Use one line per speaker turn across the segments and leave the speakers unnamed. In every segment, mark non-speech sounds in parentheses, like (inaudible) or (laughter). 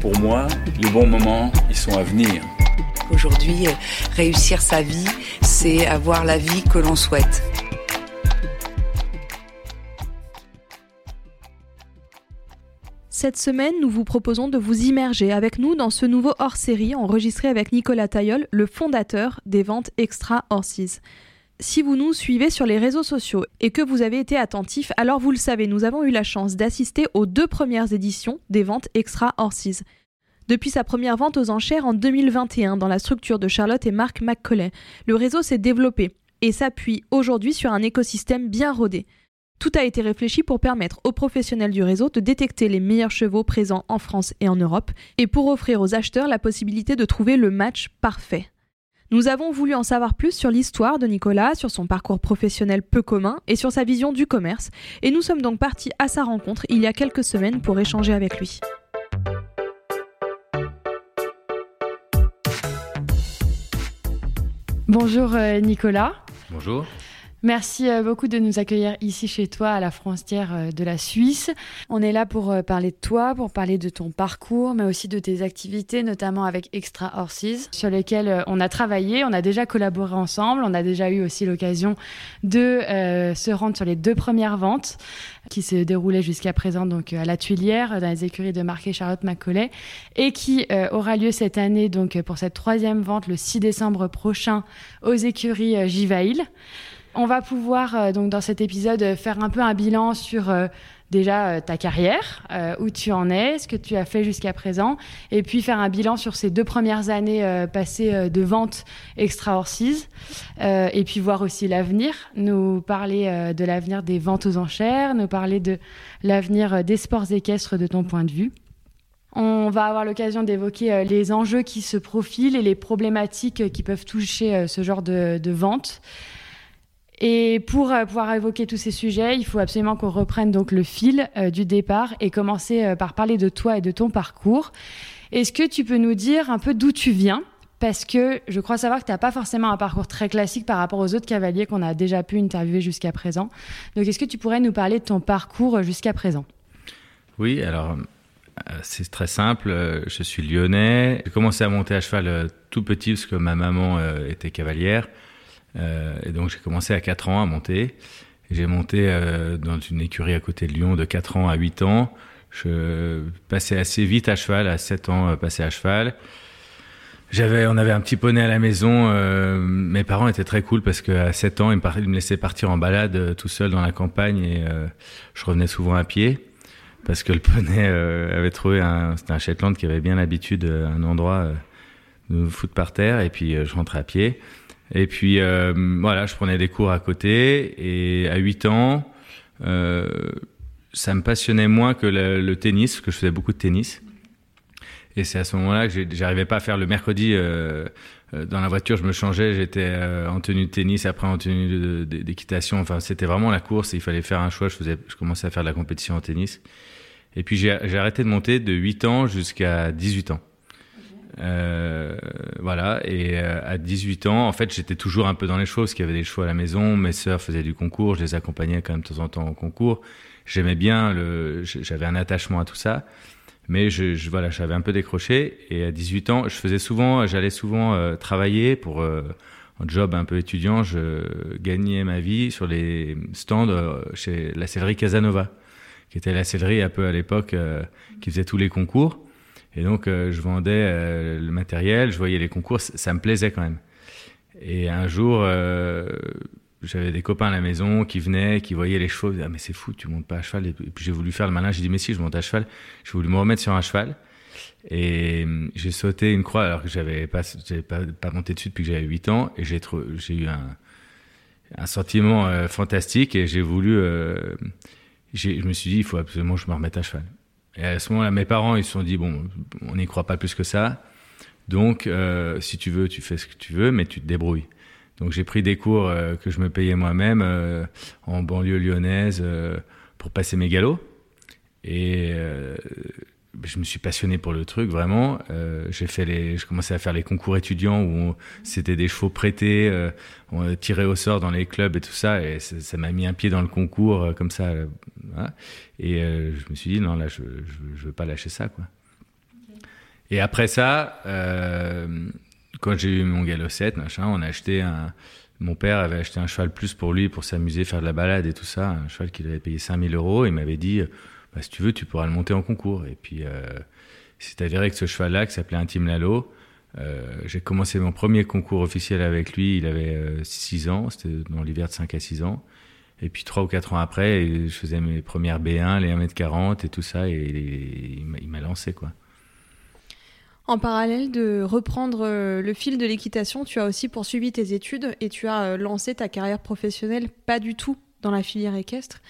Pour moi, les bons moments, ils sont à venir.
Aujourd'hui, euh, réussir sa vie, c'est avoir la vie que l'on souhaite.
Cette semaine, nous vous proposons de vous immerger avec nous dans ce nouveau hors-série enregistré avec Nicolas Taillol, le fondateur des ventes Extra Horses. Si vous nous suivez sur les réseaux sociaux et que vous avez été attentif, alors vous le savez, nous avons eu la chance d'assister aux deux premières éditions des ventes Extra Horses. Depuis sa première vente aux enchères en 2021 dans la structure de Charlotte et Marc McCauley, le réseau s'est développé et s'appuie aujourd'hui sur un écosystème bien rodé. Tout a été réfléchi pour permettre aux professionnels du réseau de détecter les meilleurs chevaux présents en France et en Europe et pour offrir aux acheteurs la possibilité de trouver le match parfait. Nous avons voulu en savoir plus sur l'histoire de Nicolas, sur son parcours professionnel peu commun et sur sa vision du commerce, et nous sommes donc partis à sa rencontre il y a quelques semaines pour échanger avec lui. Bonjour euh, Nicolas.
Bonjour.
Merci euh, beaucoup de nous accueillir ici chez toi à la frontière euh, de la Suisse. On est là pour euh, parler de toi, pour parler de ton parcours, mais aussi de tes activités, notamment avec Extra Horses, sur lesquelles on a travaillé, on a déjà collaboré ensemble, on a déjà eu aussi l'occasion de se rendre sur les deux premières ventes qui se déroulaient jusqu'à présent donc à la Tuilière dans les écuries de Marquet Charlotte Macaulay et qui aura lieu cette année donc pour cette troisième vente le 6 décembre prochain aux écuries Givail. On va pouvoir euh, donc dans cet épisode euh, faire un peu un bilan sur euh, déjà ta carrière, où tu en es, ce que tu as fait jusqu'à présent, et puis faire un bilan sur ces deux premières années passées de vente extra horses, et puis voir aussi l'avenir, nous parler de l'avenir des ventes aux enchères, nous parler de l'avenir des sports équestres de ton point de vue. On va avoir l'occasion d'évoquer les enjeux qui se profilent et les problématiques qui peuvent toucher ce genre de, de vente. Et pour euh, pouvoir évoquer tous ces sujets, il faut absolument qu'on reprenne donc le fil euh, du départ et commencer euh, par parler de toi et de ton parcours. Est-ce que tu peux nous dire un peu d'où tu viens? Parce que je crois savoir que tu n'as pas forcément un parcours très classique par rapport aux autres cavaliers qu'on a déjà pu interviewer jusqu'à présent. Donc est-ce que tu pourrais nous parler de ton parcours jusqu'à présent?
Oui, alors c'est très simple. Je suis lyonnais. J'ai commencé à monter à cheval tout petit parce que ma maman était cavalière. Euh, et donc j'ai commencé à 4 ans à monter. J'ai monté euh, dans une écurie à côté de Lyon de 4 ans à 8 ans. Je passais assez vite à cheval, à 7 ans euh, passé à cheval. J'avais, on avait un petit poney à la maison. Mes parents étaient très cool parce qu'à 7 ans, ils me, laissaient partir en balade tout seul dans la campagne et je revenais souvent à pied parce que le (laughs) poney avait trouvé un, c'était un Shetland qui avait bien l'habitude, un endroit de me foutre par terre et puis je rentrais à pied. Et puis euh, voilà, je prenais des cours à côté et à 8 ans, euh, ça me passionnait moins que le, le, tennis, parce que je faisais beaucoup de tennis. Et c'est à ce moment-là que j'arrivais pas à faire le mercredi euh, euh dans la voiture, je me changeais, j'étais euh, en tenue de tennis, après en tenue d'équitation. Enfin, c'était vraiment la course. il fallait faire un choix. Je faisais, je commençais à faire de la compétition en tennis. Et puis j'ai arrêté de monter de 8 ans jusqu'à 18 ans. Euh, voilà, et euh, à 18 ans, en fait, j'étais toujours un peu dans les choses, qu'il y avait des chevaux à la maison, mes sœurs faisaient du concours, je les accompagnais quand même de temps en temps au concours. J'aimais bien, le, j'avais un attachement à tout ça, mais je, voilà, j'avais un peu décroché. Et à 18 ans, je faisais souvent, j'allais souvent euh, travailler pour un job un peu étudiant. Je gagnais ma vie sur les stands chez la sellerie Casanova, qui était la sellerie un peu à l'époque qui faisait tous les concours. Et donc, euh, je vendais euh, le matériel, je voyais les concours, ça me plaisait quand même. Et un jour, euh, j'avais des copains à la maison qui venaient, qui voyaient les chevaux. Ah, mais c'est fou, tu montes pas à cheval. Et puis j'ai voulu faire le malin. J'ai dit, mais si, je monte à cheval. J'ai voulu me remettre sur un cheval. Et j'ai sauté une croix alors que j'avais pas, pas, monté dessus depuis que j'avais 8 ans. Et j'ai, eu un, sentiment fantastique et j'ai voulu. Je me suis dit, il faut absolument que je me remette à cheval. Et à ce moment-là, mes parents, ils se sont dit, bon, on n'y croit pas plus que ça. Donc, euh, si tu veux, tu fais ce que tu veux, mais tu te débrouilles. Donc, j'ai pris des cours euh, que je me payais moi-même euh, en banlieue lyonnaise pour passer mes galops. Et je me suis passionné pour le truc vraiment. Euh, j'ai fait les, je commençais à faire les concours étudiants où c'était des chevaux prêtés, euh, on tirait au sort dans les clubs et tout ça, et ça m'a mis un pied dans le concours euh, comme ça. Voilà. Et je me suis dit non là, je, je, je veux pas lâcher ça quoi. Okay. Et après ça, quand j'ai eu mon galop 7, machin, on a acheté un. Mon père avait acheté un cheval plus pour lui, pour s'amuser, faire de la balade et tout ça, un cheval qu'il avait payé 5000 euros. Il m'avait dit bah, si tu veux, tu pourras le monter en concours. Et puis, euh, c'est avéré que ce cheval-là, qui s'appelait Intime Lalo, euh, j'ai commencé mon premier concours officiel avec lui, il avait 6 euh, ans, c'était dans l'hiver de 5 à 6 ans. Et puis 3 ou 4 ans après, je faisais mes premières B1, les 1m40 et tout ça, et, et il m'a lancé, quoi.
En parallèle de reprendre le fil de l'équitation, tu as aussi poursuivi tes études et tu as lancé ta carrière professionnelle pas du tout dans la filière équestre.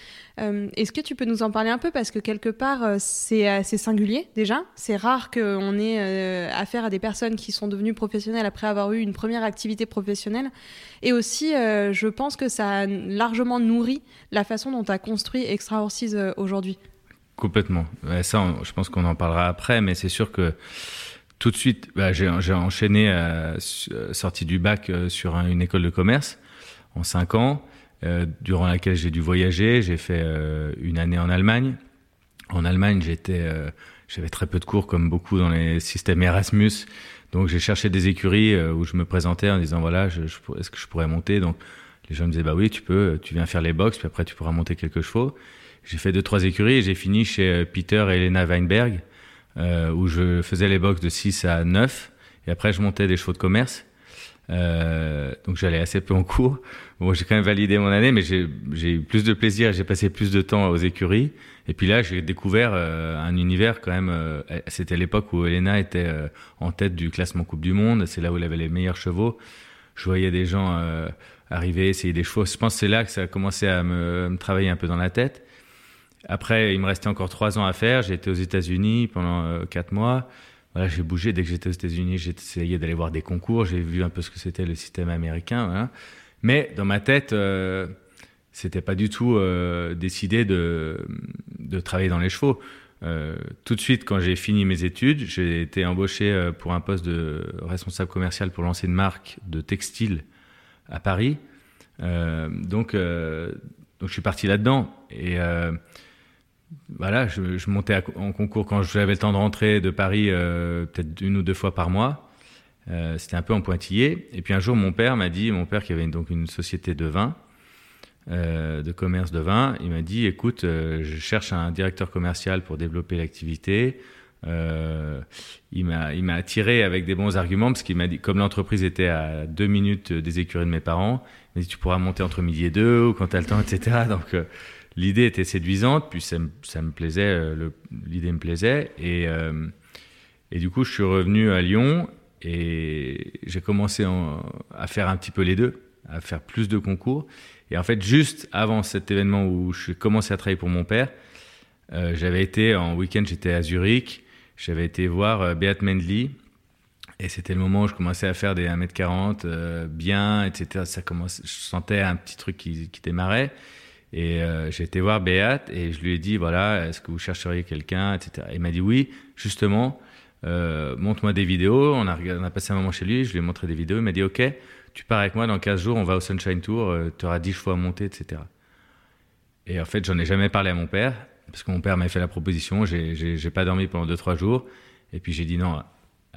Euh, Est-ce que tu peux nous en parler un peu Parce que quelque part, euh, c'est assez singulier déjà. C'est rare qu'on ait euh, affaire à des personnes qui sont devenues professionnelles après avoir eu une première activité professionnelle. Et aussi, je pense que ça a largement nourri la façon dont tu as construit Extra Horses aujourd'hui.
Complètement. Ça, je pense qu'on en parlera après, mais c'est sûr que tout de suite, bah, j'ai enchaîné, sorti du bac sur un, une école de commerce en cinq ans. Euh, durant laquelle j'ai dû voyager. J'ai fait euh, une année en Allemagne. En Allemagne, j'étais, euh, j'avais très peu de cours, comme beaucoup dans les systèmes Erasmus. Donc, j'ai cherché des écuries où je me présentais en disant voilà, je, je, est-ce que je pourrais monter? Donc, les gens me disaient bah oui, tu peux, tu viens faire les box, puis après tu pourras monter quelques chevaux. J'ai fait deux trois écuries et j'ai fini chez Peter et Elena Weinberg, où je faisais les box de 6 à 9 et après je montais des chevaux de commerce. Euh, donc j'allais assez peu en cours. Bon, j'ai quand même validé mon année, mais j'ai eu plus de plaisir, j'ai passé plus de temps aux écuries. Et puis là, j'ai découvert euh, un univers quand même. Euh, C'était l'époque où Elena était euh, en tête du classement Coupe du Monde. C'est là où elle avait les meilleurs chevaux. Je voyais des gens euh, arriver, essayer des chevaux. Je pense que c'est là que ça a commencé à me, me, travailler un peu dans la tête. Après, il me restait encore trois ans à faire. J'ai été aux États-Unis pendant quatre mois. Voilà, j'ai bougé dès que j'étais aux États-Unis, j'ai essayé d'aller voir des concours, j'ai vu un peu ce que c'était le système américain. Voilà. Mais dans ma tête, euh, c'était pas du tout euh, décidé de, de travailler dans les chevaux. Euh, tout de suite, quand j'ai fini mes études, j'ai été embauché euh, pour un poste de responsable commercial pour lancer une marque de textile à Paris. Donc, donc, je suis parti là-dedans. Et voilà, je, montais en concours quand j'avais le temps de rentrer de Paris, peut-être une ou deux fois par mois. Euh, C'était un peu en pointillé. Et puis un jour, mon père m'a dit, mon père qui avait donc une société de vin, euh, de commerce de vin, il m'a dit, écoute, euh, je cherche un directeur commercial pour développer l'activité. Il m'a attiré avec des bons arguments parce qu'il m'a dit comme l'entreprise était à deux minutes des écuries de mes parents il m'a dit tu pourras monter entre midi et deux ou quand t'as le temps etc (laughs) donc l'idée était séduisante, puis ça, ça me plaisait, l'idée me plaisait, et, et du coup je suis revenu à Lyon et j'ai commencé en, à faire un petit peu les deux, à faire plus de concours. Et en fait, juste avant cet événement où je commençais à travailler pour mon père, euh, j'avais été en week-end, j'étais à Zurich, j'avais été voir euh, Beat Mendley, et c'était le moment où je commençais à faire des 1m40 euh, bien, etc. Ça commence, je sentais un petit truc qui, qui démarrait. Et euh, j'ai été voir Béat et je lui ai dit voilà, est-ce que vous chercheriez quelqu'un, etc. il m'a dit oui, justement, euh, montre-moi des vidéos. On a, passé un moment chez lui, je lui ai montré des vidéos. Il m'a dit ok, tu pars avec moi dans 15 jours, on va au Sunshine Tour, euh, tu auras 10 fois à monter, etc. Et en fait, j'en ai jamais parlé à mon père parce que mon père m'a fait la proposition. J'ai pas dormi pendant 2-3 jours. Et puis j'ai dit non,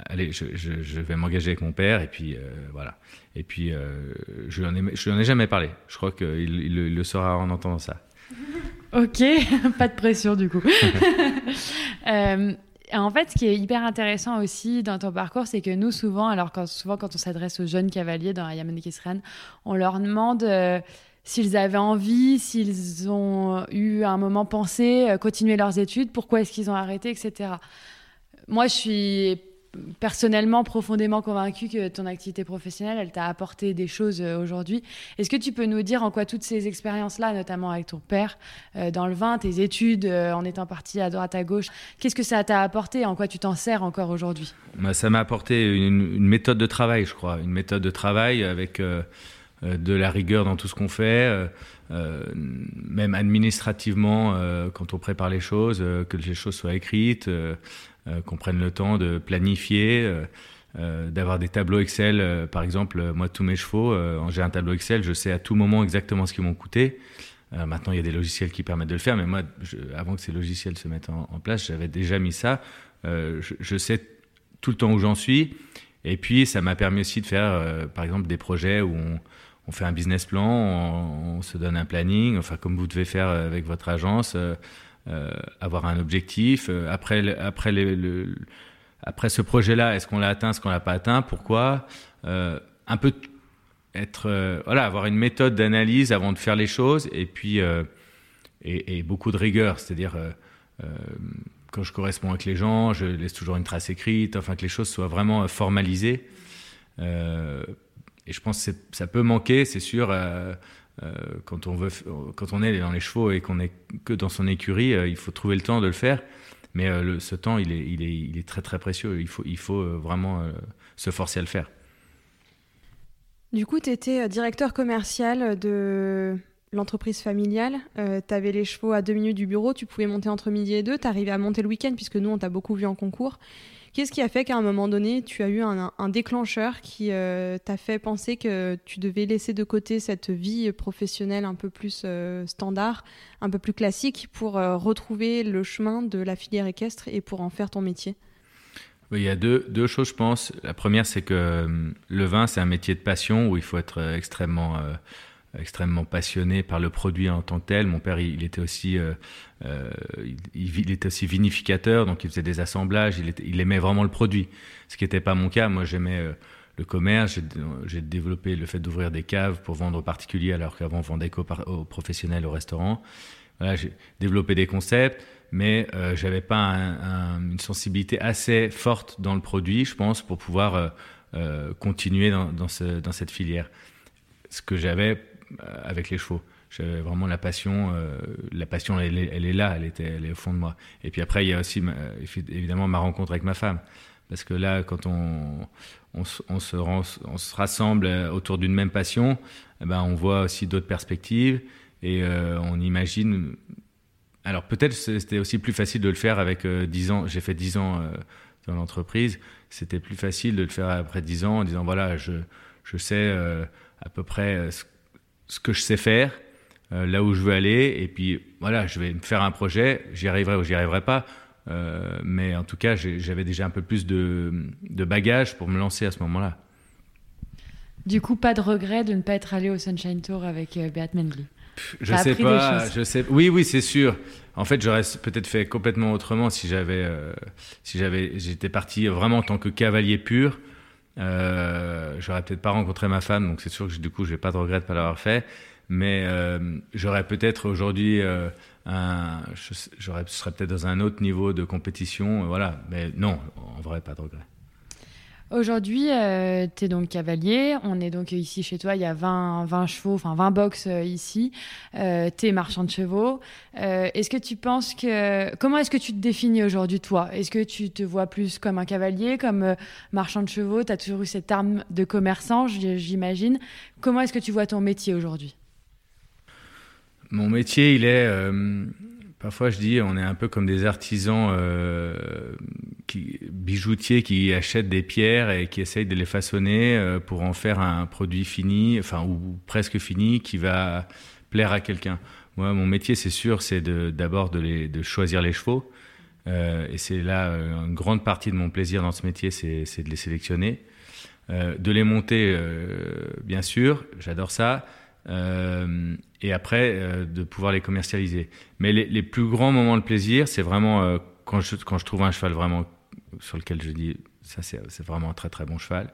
allez, je, vais m'engager avec mon père, et puis euh, voilà. Et puis, euh, je ai, je ai jamais parlé. Je crois qu'il il, il, le saura en entendant ça. (laughs)
Ok, (laughs) pas de pression du coup. (laughs) euh, en fait, ce qui est hyper intéressant aussi dans ton parcours, c'est que nous, souvent, alors quand, souvent quand on s'adresse aux jeunes cavaliers dans Ayaman Kisran, on leur demande... Euh, s'ils avaient envie, s'ils ont eu un moment pensé continuer leurs études, pourquoi est-ce qu'ils ont arrêté, etc. Moi, je suis personnellement profondément convaincu que ton activité professionnelle, elle t'a apporté des choses euh, aujourd'hui. Est-ce que tu peux nous dire en quoi toutes ces expériences-là, notamment avec ton père euh, dans le vin, tes études euh, en étant parti à droite à gauche, qu'est-ce que ça t'a apporté En quoi tu t'en sers encore aujourd'hui?
Bah, Ça m'a apporté une, méthode de travail, je crois, une méthode de travail avec de la rigueur dans tout ce qu'on fait. même administrativement, quand on prépare les choses, que les choses soient écrites, qu'on prenne le temps de planifier. Euh, euh, d'avoir des tableaux Excel. par exemple, moi, tous mes chevaux, j'ai un tableau Excel, je sais à tout moment exactement ce qu'ils m'ont coûté. maintenant, il y a des logiciels qui permettent de le faire, mais moi, avant que ces logiciels se mettent en, place, j'avais déjà mis ça. Je, sais tout le temps où j'en suis. Et puis, ça m'a permis aussi de faire, par exemple, des projets où on, fait un business plan, on, se donne un planning, enfin, comme vous devez faire avec votre agence. Euh, avoir un objectif. Euh, après, après, après ce projet-là, est-ce qu'on l'a atteint, est-ce qu'on l'a pas atteint, pourquoi euh, Un peu être, voilà, avoir une méthode d'analyse avant de faire les choses, et puis et, beaucoup de rigueur, c'est-à-dire quand je corresponds avec les gens, je laisse toujours une trace écrite, enfin que les choses soient vraiment formalisées. et je pense que ça peut manquer, c'est sûr, quand on veut, quand on est dans les chevaux et qu'on est que dans son écurie, euh, il faut trouver le temps de le faire. Mais euh, ce temps, il est, très très précieux. Il faut, il faut vraiment se forcer à le faire.
Du coup, tu étais directeur commercial de l'entreprise familiale. tu avais les chevaux à deux minutes du bureau, tu pouvais monter entre midi et deux. Tu arrivais à monter le week-end, puisque nous, on t'a beaucoup vu en concours. Qu'est-ce qui a fait qu'à un moment donné, tu as eu un, déclencheur qui euh, t'a fait penser que tu devais laisser de côté cette vie professionnelle un peu plus euh, standard, un peu plus classique, pour euh, retrouver le chemin de la filière équestre et pour en faire ton métier?
Il y a deux, deux, choses, je pense. La première, c'est que le vin, c'est un métier de passion où il faut être extrêmement extrêmement passionné par le produit en tant que tel. Mon père, il, était aussi, euh, euh, il, était aussi vinificateur, donc il faisait des assemblages. Il, il aimait vraiment le produit, ce qui n'était pas mon cas. Moi, j'aimais euh, le commerce. J'ai développé le fait d'ouvrir des caves pour vendre aux particuliers, alors qu'avant on vendait qu'aux professionnels, au restaurant. Voilà, j'ai développé des concepts, mais euh, j'avais pas une sensibilité assez forte dans le produit, je pense, pour pouvoir continuer dans, dans, ce, dans cette filière. Ce que j'avais avec les chevaux. J'avais vraiment la passion. Euh, la passion, elle, est là, elle, était, elle est au fond de moi. Et puis après, il y a aussi évidemment ma rencontre avec ma femme. Parce que là, quand on, se, rassemble autour d'une même passion, eh ben, on voit aussi d'autres perspectives et euh, on imagine. Alors peut-être c'était aussi plus facile de le faire avec 10 ans. J'ai fait 10 ans dans l'entreprise. C'était plus facile de le faire après 10 ans en disant voilà, je, sais à peu près ce ce que je sais faire, euh, là où je veux aller, et puis voilà, je vais me faire un projet, j'y arriverai ou j'y arriverai pas, euh, mais en tout cas, j'avais déjà un peu plus de, de bagages pour me lancer à ce moment-là.
Du coup, pas de regret de ne pas être allé au Sunshine Tour avec euh, Beat Mendley?
Je sais pas, je sais. Oui, oui, c'est sûr. En fait, j'aurais peut-être fait complètement autrement si j'avais, si j'avais, j'étais parti vraiment en tant que cavalier pur. Euh, j'aurais peut-être pas rencontré ma femme, donc c'est sûr que du coup, j'ai pas de regret de pas l'avoir fait. Mais euh, j'aurais peut-être aujourd'hui euh, un, je, serais peut-être dans un autre niveau de compétition, voilà. Mais non, en vrai, pas de regret.
Aujourd'hui, euh, tu es donc cavalier. On est donc ici chez toi. Il y a 20, 20 chevaux, enfin 20 box euh, ici. Euh, tu es marchand de chevaux. Euh, est-ce que tu penses que. Comment est-ce que tu te définis aujourd'hui, toi? Est-ce que tu te vois plus comme un cavalier, comme marchand de chevaux? Tu as toujours eu cette arme de commerçant, j'imagine. Comment est-ce que tu vois ton métier aujourd'hui?
Mon métier, il est Parfois, je dis, on est un peu comme des artisans euh, qui, bijoutiers qui achètent des pierres et qui essayent de les façonner euh, pour en faire un produit fini, enfin ou presque fini, qui va plaire à quelqu'un. Moi, mon métier, c'est sûr, c'est d'abord de, choisir les chevaux. Euh, et c'est là une grande partie de mon plaisir dans ce métier, c'est de les sélectionner, de les monter, bien sûr, j'adore ça. Euh, et après euh, de pouvoir les commercialiser. Mais les, plus grands moments de plaisir, c'est vraiment euh, quand, je, quand je trouve un cheval vraiment sur lequel je dis ça c'est vraiment un très très bon cheval.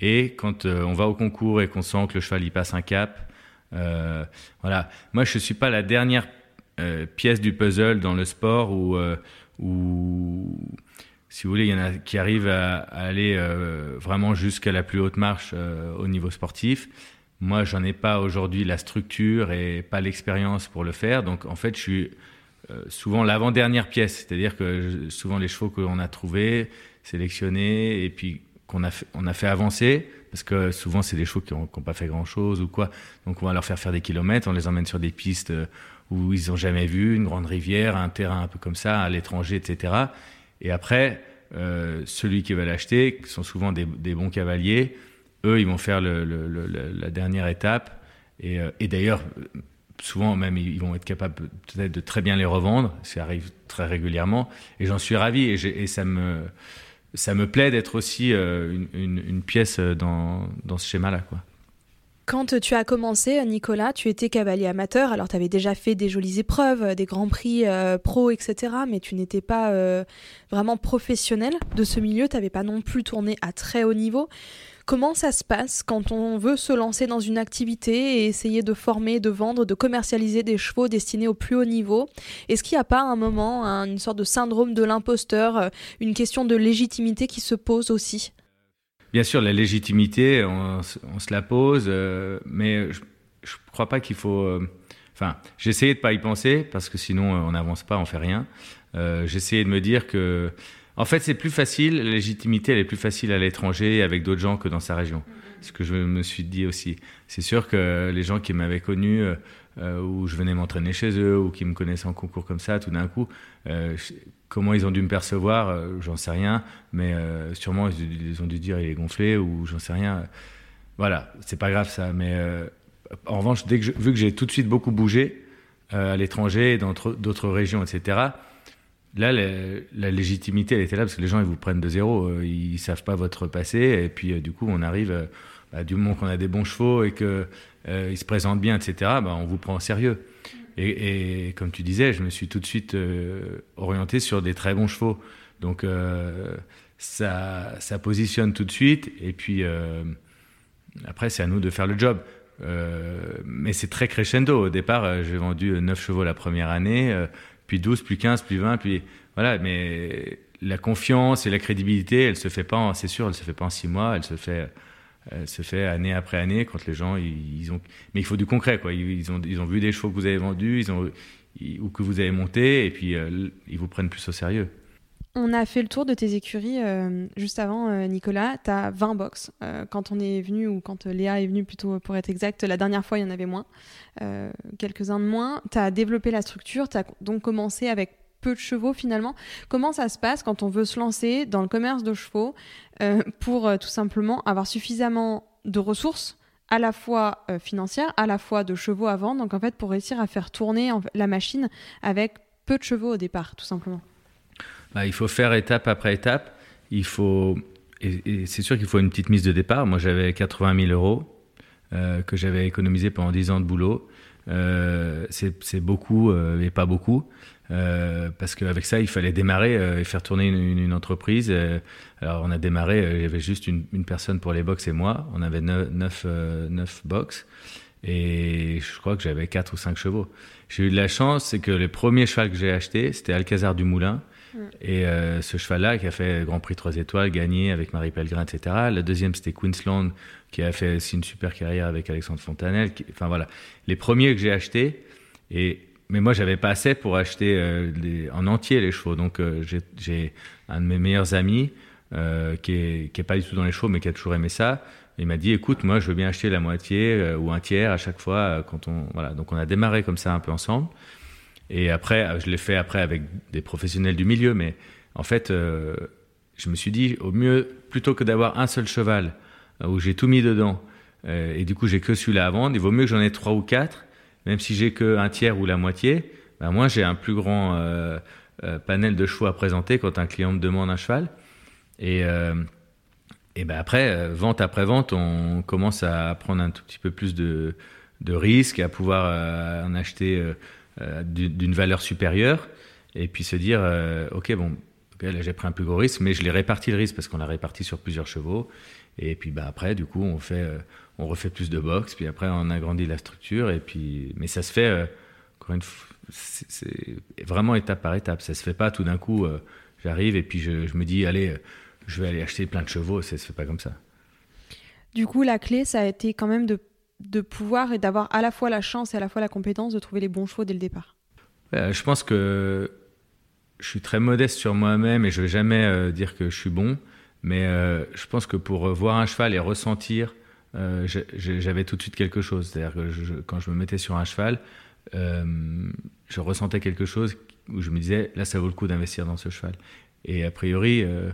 Et quand on va au concours et qu'on sent que le cheval y passe un cap, voilà. Moi, je suis pas la dernière pièce du puzzle dans le sport où, où si vous voulez, il y en a qui arrivent à, aller vraiment jusqu'à la plus haute marche au niveau sportif. Moi, j'en ai pas aujourd'hui la structure et pas l'expérience pour le faire. Donc, en fait, je suis euh, souvent l'avant-dernière pièce. C'est-à-dire que souvent les chevaux qu'on a trouvés, sélectionnés et puis qu'on a fait, avancer, parce que souvent c'est des chevaux qui n'ont pas fait grand-chose ou quoi. Donc, on va leur faire faire des kilomètres, on les emmène sur des pistes euh, où ils n'ont jamais vu, une grande rivière, un terrain un peu comme ça, à l'étranger, etc. Et après, euh, celui qui va l'acheter, qui sont souvent des bons cavaliers, ils vont faire la dernière étape. Et, euh, et d'ailleurs, souvent même, ils vont être capables peut-être de très bien les revendre. Ça arrive très régulièrement. Et j'en suis ravi. Et, ça me, ça me plaît d'être aussi euh, une, pièce dans, ce schéma-là.
Quand tu as commencé, Nicolas, tu étais cavalier amateur, alors tu avais déjà fait des jolies épreuves, des grands prix euh, pro, etc. Mais tu n'étais pas vraiment professionnel de ce milieu, tu n'avais pas non plus tourné à très haut niveau. Comment ça se passe quand on veut se lancer dans une activité et essayer de former, de vendre, de commercialiser des chevaux destinés au plus haut niveau? Est-ce qu'il n'y a pas un moment une sorte de syndrome de l'imposteur, euh, une question de légitimité qui se pose aussi?
Bien sûr, la légitimité, on, se la pose, euh, mais je ne crois pas qu'il faut... Euh, enfin, j'essayais de pas y penser parce que sinon on n'avance pas, on fait rien. j'essayais de me dire que en fait, c'est plus facile, la légitimité, elle est plus facile à l'étranger avec d'autres gens que dans sa région. Ce que je me suis dit aussi. C'est sûr que les gens qui m'avaient connu, euh, euh où je venais m'entraîner chez eux, ou qui me connaissaient en concours comme ça, tout d'un coup, euh, comment ils ont dû me percevoir, euh, j'en sais rien, mais sûrement ils, ont dû dire il est gonflé, ou j'en sais rien. Voilà, c'est pas grave ça, mais en revanche, dès que vu que j'ai tout de suite beaucoup bougé à l'étranger, dans d'autres régions, etc., Là, la, légitimité, elle était là parce que les gens, ils vous prennent de zéro. Euh, ils savent pas votre passé. Et puis, euh, du coup, on arrive, euh, bah, du moment qu'on a des bons chevaux et qu'ils ils se présentent bien, etc., bah, on vous prend au sérieux. Et, comme tu disais, je me suis tout de suite orienté sur des très bons chevaux. Donc, ça, ça positionne tout de suite. Et puis, après, c'est à nous de faire le job. mais c'est très crescendo. Au départ, j'ai vendu 9 chevaux la première année puis 12, puis 15, puis 20, puis voilà. Mais la confiance et la crédibilité, elle se fait pas, c'est sûr, elle se fait pas en six mois, elle se fait, elle se fait année après année quand les gens, ils, ont, mais il faut du concret, quoi. Ils ont, ils ont vu des chevaux que vous avez vendus, ils ont, ou que vous avez montés, et puis euh, ils vous prennent plus au sérieux.
On a fait le tour de tes écuries euh, juste avant, euh, Nicolas. Tu as 20 box. quand on est venu, ou quand Léa est venue plutôt pour être exact, la dernière fois, il y en avait moins. Euh, quelques-uns de moins. Tu as développé la structure, tu as donc commencé avec peu de chevaux finalement. Comment ça se passe quand on veut se lancer dans le commerce de chevaux euh, pour euh, tout simplement avoir suffisamment de ressources à la fois financières, à la fois de chevaux à vendre, donc en fait pour réussir à faire tourner la machine avec peu de chevaux au départ, tout simplement?
Il faut faire étape après étape. Il faut, c'est sûr qu'il faut une petite mise de départ. Moi j'avais 80 000 euros. Euh, que j'avais économisé pendant 10 ans de boulot. Euh, c'est beaucoup euh, et pas beaucoup. parce qu'avec ça, il fallait démarrer et faire tourner une, entreprise. alors, on a démarré, il y avait juste une, personne pour les box et moi. On avait 9, box. Et je crois que j'avais 4 ou 5 chevaux. J'ai eu de la chance, c'est que le premier cheval que j'ai acheté, c'était Alcazar du Moulin. Et ce cheval-là, qui a fait Grand Prix 3 étoiles, gagné avec Marie Pellegrin, etc. Le deuxième, c'était Queensland, qui a fait aussi une super carrière avec Alexandre Fontanel. enfin voilà, les premiers que j'ai achetés. Et mais moi, j'avais pas assez pour acheter euh, en entier les chevaux. Donc euh, j'ai un de mes meilleurs amis euh, qui est qui est pas du tout dans les chevaux, mais qui a toujours aimé ça. Il m'a dit, écoute, moi, je veux bien acheter la moitié ou un tiers à chaque fois quand on voilà. Donc on a démarré comme ça un peu ensemble. Et après, je l'ai fait après avec des professionnels du milieu, mais en fait, je me suis dit, au mieux, plutôt que d'avoir un seul cheval euh, où j'ai tout mis dedans, euh, et du coup j'ai que celui-là à vendre, il vaut mieux que j'en ai trois ou quatre, même si j'ai que un tiers ou la moitié, ben moi j'ai un plus grand euh, panel de chevaux à présenter quand un client me demande un cheval. Et, et ben après, vente après vente, on commence à prendre un tout petit peu plus de, de risques, à pouvoir en acheter d'une valeur supérieure, et puis se dire, ok, bon, là j'ai pris un plus gros risque, mais je l'ai réparti le risque parce qu'on l'a réparti sur plusieurs chevaux. Et puis bah, après, du coup, on fait, euh, on refait plus de boxe, puis après on agrandit la structure, et puis, mais ça se fait, euh, vraiment étape par étape. Ça se fait pas tout d'un coup, euh, j'arrive et puis je, me dis, allez, je vais aller acheter plein de chevaux, ça se fait pas comme ça.
Du coup, la clé, ça a été quand même de, de pouvoir et d'avoir à la fois la chance et à la fois la compétence de trouver les bons chevaux dès le départ.
je pense que je suis très modeste sur moi-même et je vais jamais euh, dire que je suis bon, mais je pense que pour voir un cheval et ressentir euh, j'avais tout de suite quelque chose. C'est-à-dire que quand je me mettais sur un cheval, euh, je ressentais quelque chose où je me disais, là, ça vaut le coup d'investir dans ce cheval. Et a priori, euh,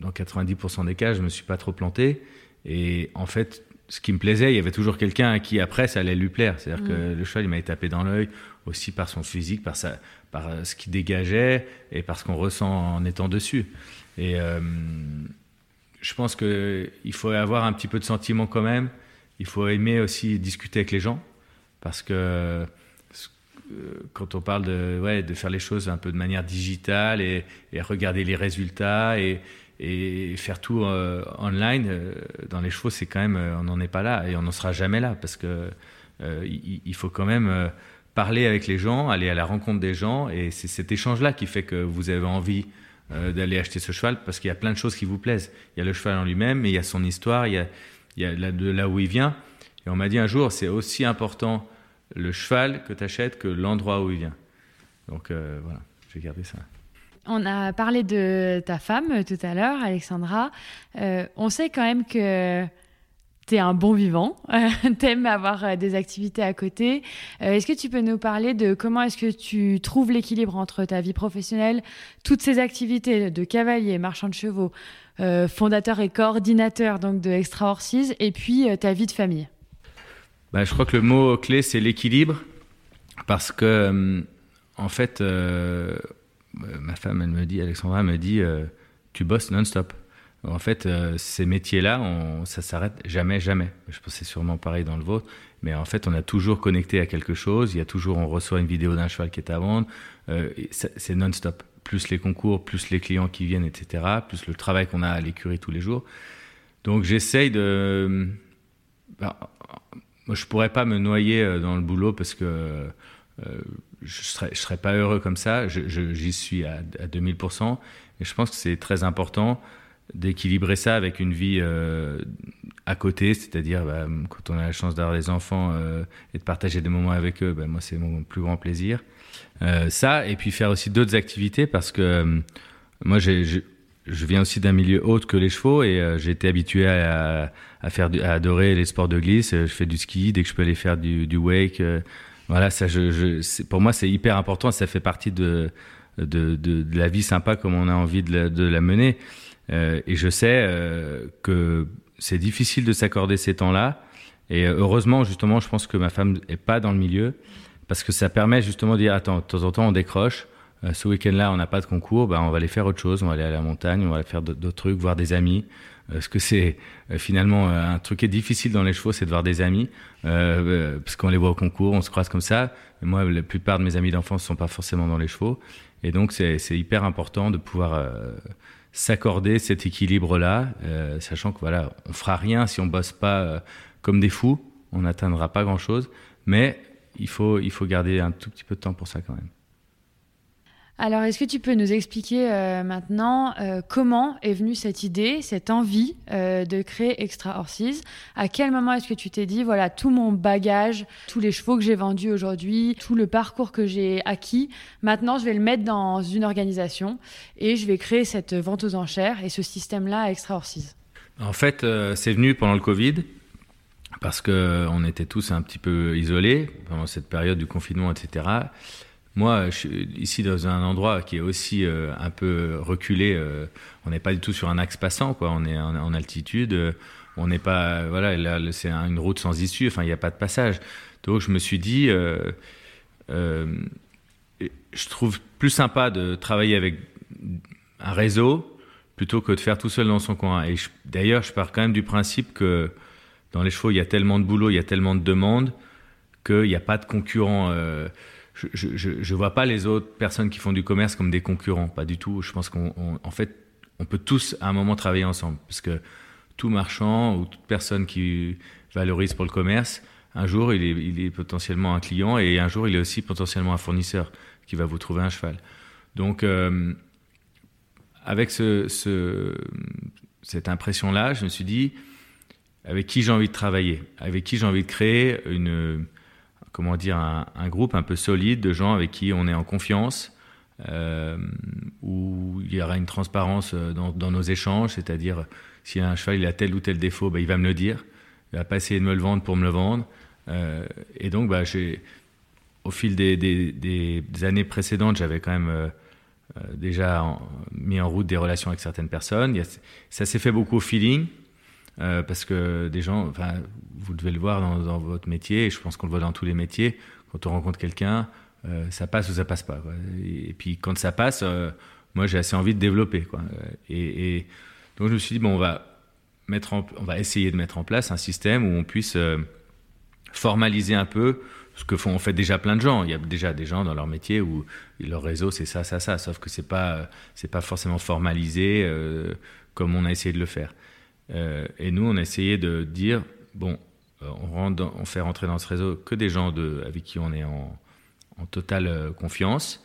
dans 90% des cas, je ne me suis pas trop planté. Et en fait, ce qui me plaisait, il y avait toujours quelqu'un à qui après ça allait lui plaire. C'est-à-dire que mm. le cheval, il m'avait tapé dans l'œil aussi par son physique, par, sa, par ce qu'il dégageait et par ce qu'on ressent en étant dessus. Et je pense qu'il faut avoir un petit peu de sentiment quand même. Il faut aimer aussi discuter avec les gens. Parce que euh, quand on parle de, ouais, de faire les choses un peu de manière digitale et, regarder les résultats et, et faire tout euh, online, euh, dans les chevaux, c'est quand même, on n'en est pas là et on n'en sera jamais là parce que il, faut quand même parler avec les gens, aller à la rencontre des gens et c'est cet échange-là qui fait que vous avez envie euh, d'aller acheter ce cheval parce qu'il y a plein de choses qui vous plaisent. Il y a le cheval en lui-même, mais il y a son histoire, il y a, il y a de là où il vient. Et on m'a dit un jour, c'est aussi important le cheval que tu achètes que l'endroit où il vient. Donc euh, voilà, j'ai gardé ça.
On a parlé de ta femme tout à l'heure, Alexandra. Euh, on sait quand même que tu es un bon vivant, (laughs) t'aimes avoir euh, des activités à côté. Euh, est-ce que tu peux nous parler de comment est-ce que tu trouves l'équilibre entre ta vie professionnelle, toutes ces activités de cavalier, marchand de chevaux, euh, fondateur et coordinateur donc de Extra Horses, et puis ta vie de famille?
Bah, Je crois que le mot clé, c'est l'équilibre, parce que, en fait, ma femme, elle me dit, Alexandra me dit, tu bosses non-stop. En fait, euh, ces métiers-là, ça s'arrête jamais, jamais. Je pense que c'est sûrement pareil dans le vôtre. Mais en fait, on a toujours connecté à quelque chose. Il y a toujours, on reçoit une vidéo d'un cheval qui est à vendre. Euh, c'est non-stop. Plus les concours, plus les clients qui viennent, etc. Plus le travail qu'on a à l'écurie tous les jours. Donc, j'essaye de. Ben, moi, je pourrais pas me noyer euh, dans le boulot parce que je je serais pas heureux comme ça. J'y suis à, à 2000%. Et je pense que c'est très important d'équilibrer ça avec une vie euh, à côté, c'est-à-dire bah, quand on a la chance d'avoir des enfants euh, et de partager des moments avec eux, bah, moi c'est mon plus grand plaisir. Euh, ça, et puis faire aussi d'autres activités parce que moi je, viens aussi d'un milieu autre que les chevaux et j'ai été habitué à, adorer les sports de glisse. Je fais du ski dès que je peux aller faire du wake. Voilà, pour moi c'est hyper important. Ça fait partie de de, la vie sympa comme on a envie de la, mener. Euh, et je sais euh, que c'est difficile de s'accorder ces temps-là. Et euh, heureusement, justement, je pense que ma femme est pas dans le milieu parce que ça permet justement de dire attends, de temps en temps, on décroche. ce week-end-là, on n'a pas de concours, bah, on va aller faire autre chose, on va aller à la montagne, on va aller faire d'autres trucs, voir des amis. Parce que c'est finalement un truc qui est difficile dans les chevaux, c'est de voir des amis, parce qu'on les voit au concours, on se croise comme ça. Moi, la plupart de mes amis d'enfance ne sont pas forcément dans les chevaux, et donc c'est hyper important de pouvoir s'accorder cet équilibre-là, euh, sachant que voilà, on fera rien si on bosse pas euh, comme des fous, on n'atteindra pas grand-chose, mais il faut, il faut garder un tout petit peu de temps pour ça quand même.
Alors, est-ce que tu peux nous expliquer euh, maintenant euh, comment est venue cette idée, cette envie euh, de créer Extra Horses? À quel moment est-ce que tu t'es dit, voilà, tout mon bagage, tous les chevaux que j'ai vendus aujourd'hui, tout le parcours que j'ai acquis, maintenant je vais le mettre dans une organisation et je vais créer cette vente aux enchères et ce système-là à Extra Horses?
En fait, c'est venu pendant le Covid parce qu'on était tous un petit peu isolés pendant cette période du confinement, etc. Moi, suis ici dans un endroit qui est aussi euh, un peu reculé. Euh, on n'est pas du tout sur un axe passant, quoi. On est en, altitude. Euh, on n'est pas, voilà, là, c'est une route sans issue. Enfin, il n'y a pas de passage. Donc, je me suis dit, je trouve plus sympa de travailler avec un réseau plutôt que de faire tout seul dans son coin. Et d'ailleurs, je pars quand même du principe que dans les chevaux, il y a tellement de boulot, il y a tellement de demandes qu'il n'y a pas de concurrents je, ne vois pas les autres personnes qui font du commerce comme des concurrents, pas du tout. Je pense qu'en fait, on peut tous à un moment travailler ensemble, parce que tout marchand ou toute personne qui valorise pour le commerce, un jour il est, potentiellement un client et un jour il est aussi potentiellement un fournisseur qui va vous trouver un cheval. Donc euh, avec ce, ce, cette impression-là, je me suis dit avec qui j'ai envie de travailler, avec qui j'ai envie de créer une, comment dire, un, groupe un peu solide de gens avec qui on est en confiance, euh, où il y aura une transparence dans, dans nos échanges, c'est-à-dire si un cheval il a tel ou tel défaut, bah, il va me le dire, il va pas essayer de me le vendre pour me le vendre. Euh, et donc, bah, au fil des, années précédentes, j'avais quand même euh, euh, déjà mis en route des relations avec certaines personnes. Ça s'est fait beaucoup au feeling. Euh, parce que des gens, vous devez le voir dans, votre métier, et je pense qu'on le voit dans tous les métiers, quand on rencontre quelqu'un, euh, ça passe ou ça passe pas. Et, puis quand ça passe, euh, moi j'ai assez envie de développer. Quoi. Et, donc je me suis dit, bon, on va, mettre on va essayer de mettre en place un système où on puisse formaliser un peu ce que font en fait déjà plein de gens. Il y a déjà des gens dans leur métier où leur réseau c'est ça, ça, ça, sauf que c'est pas, pas forcément formalisé comme on a essayé de le faire. Euh, et nous, on a essayé de dire bon, dans, on fait rentrer dans ce réseau que des gens avec qui on est en, totale confiance,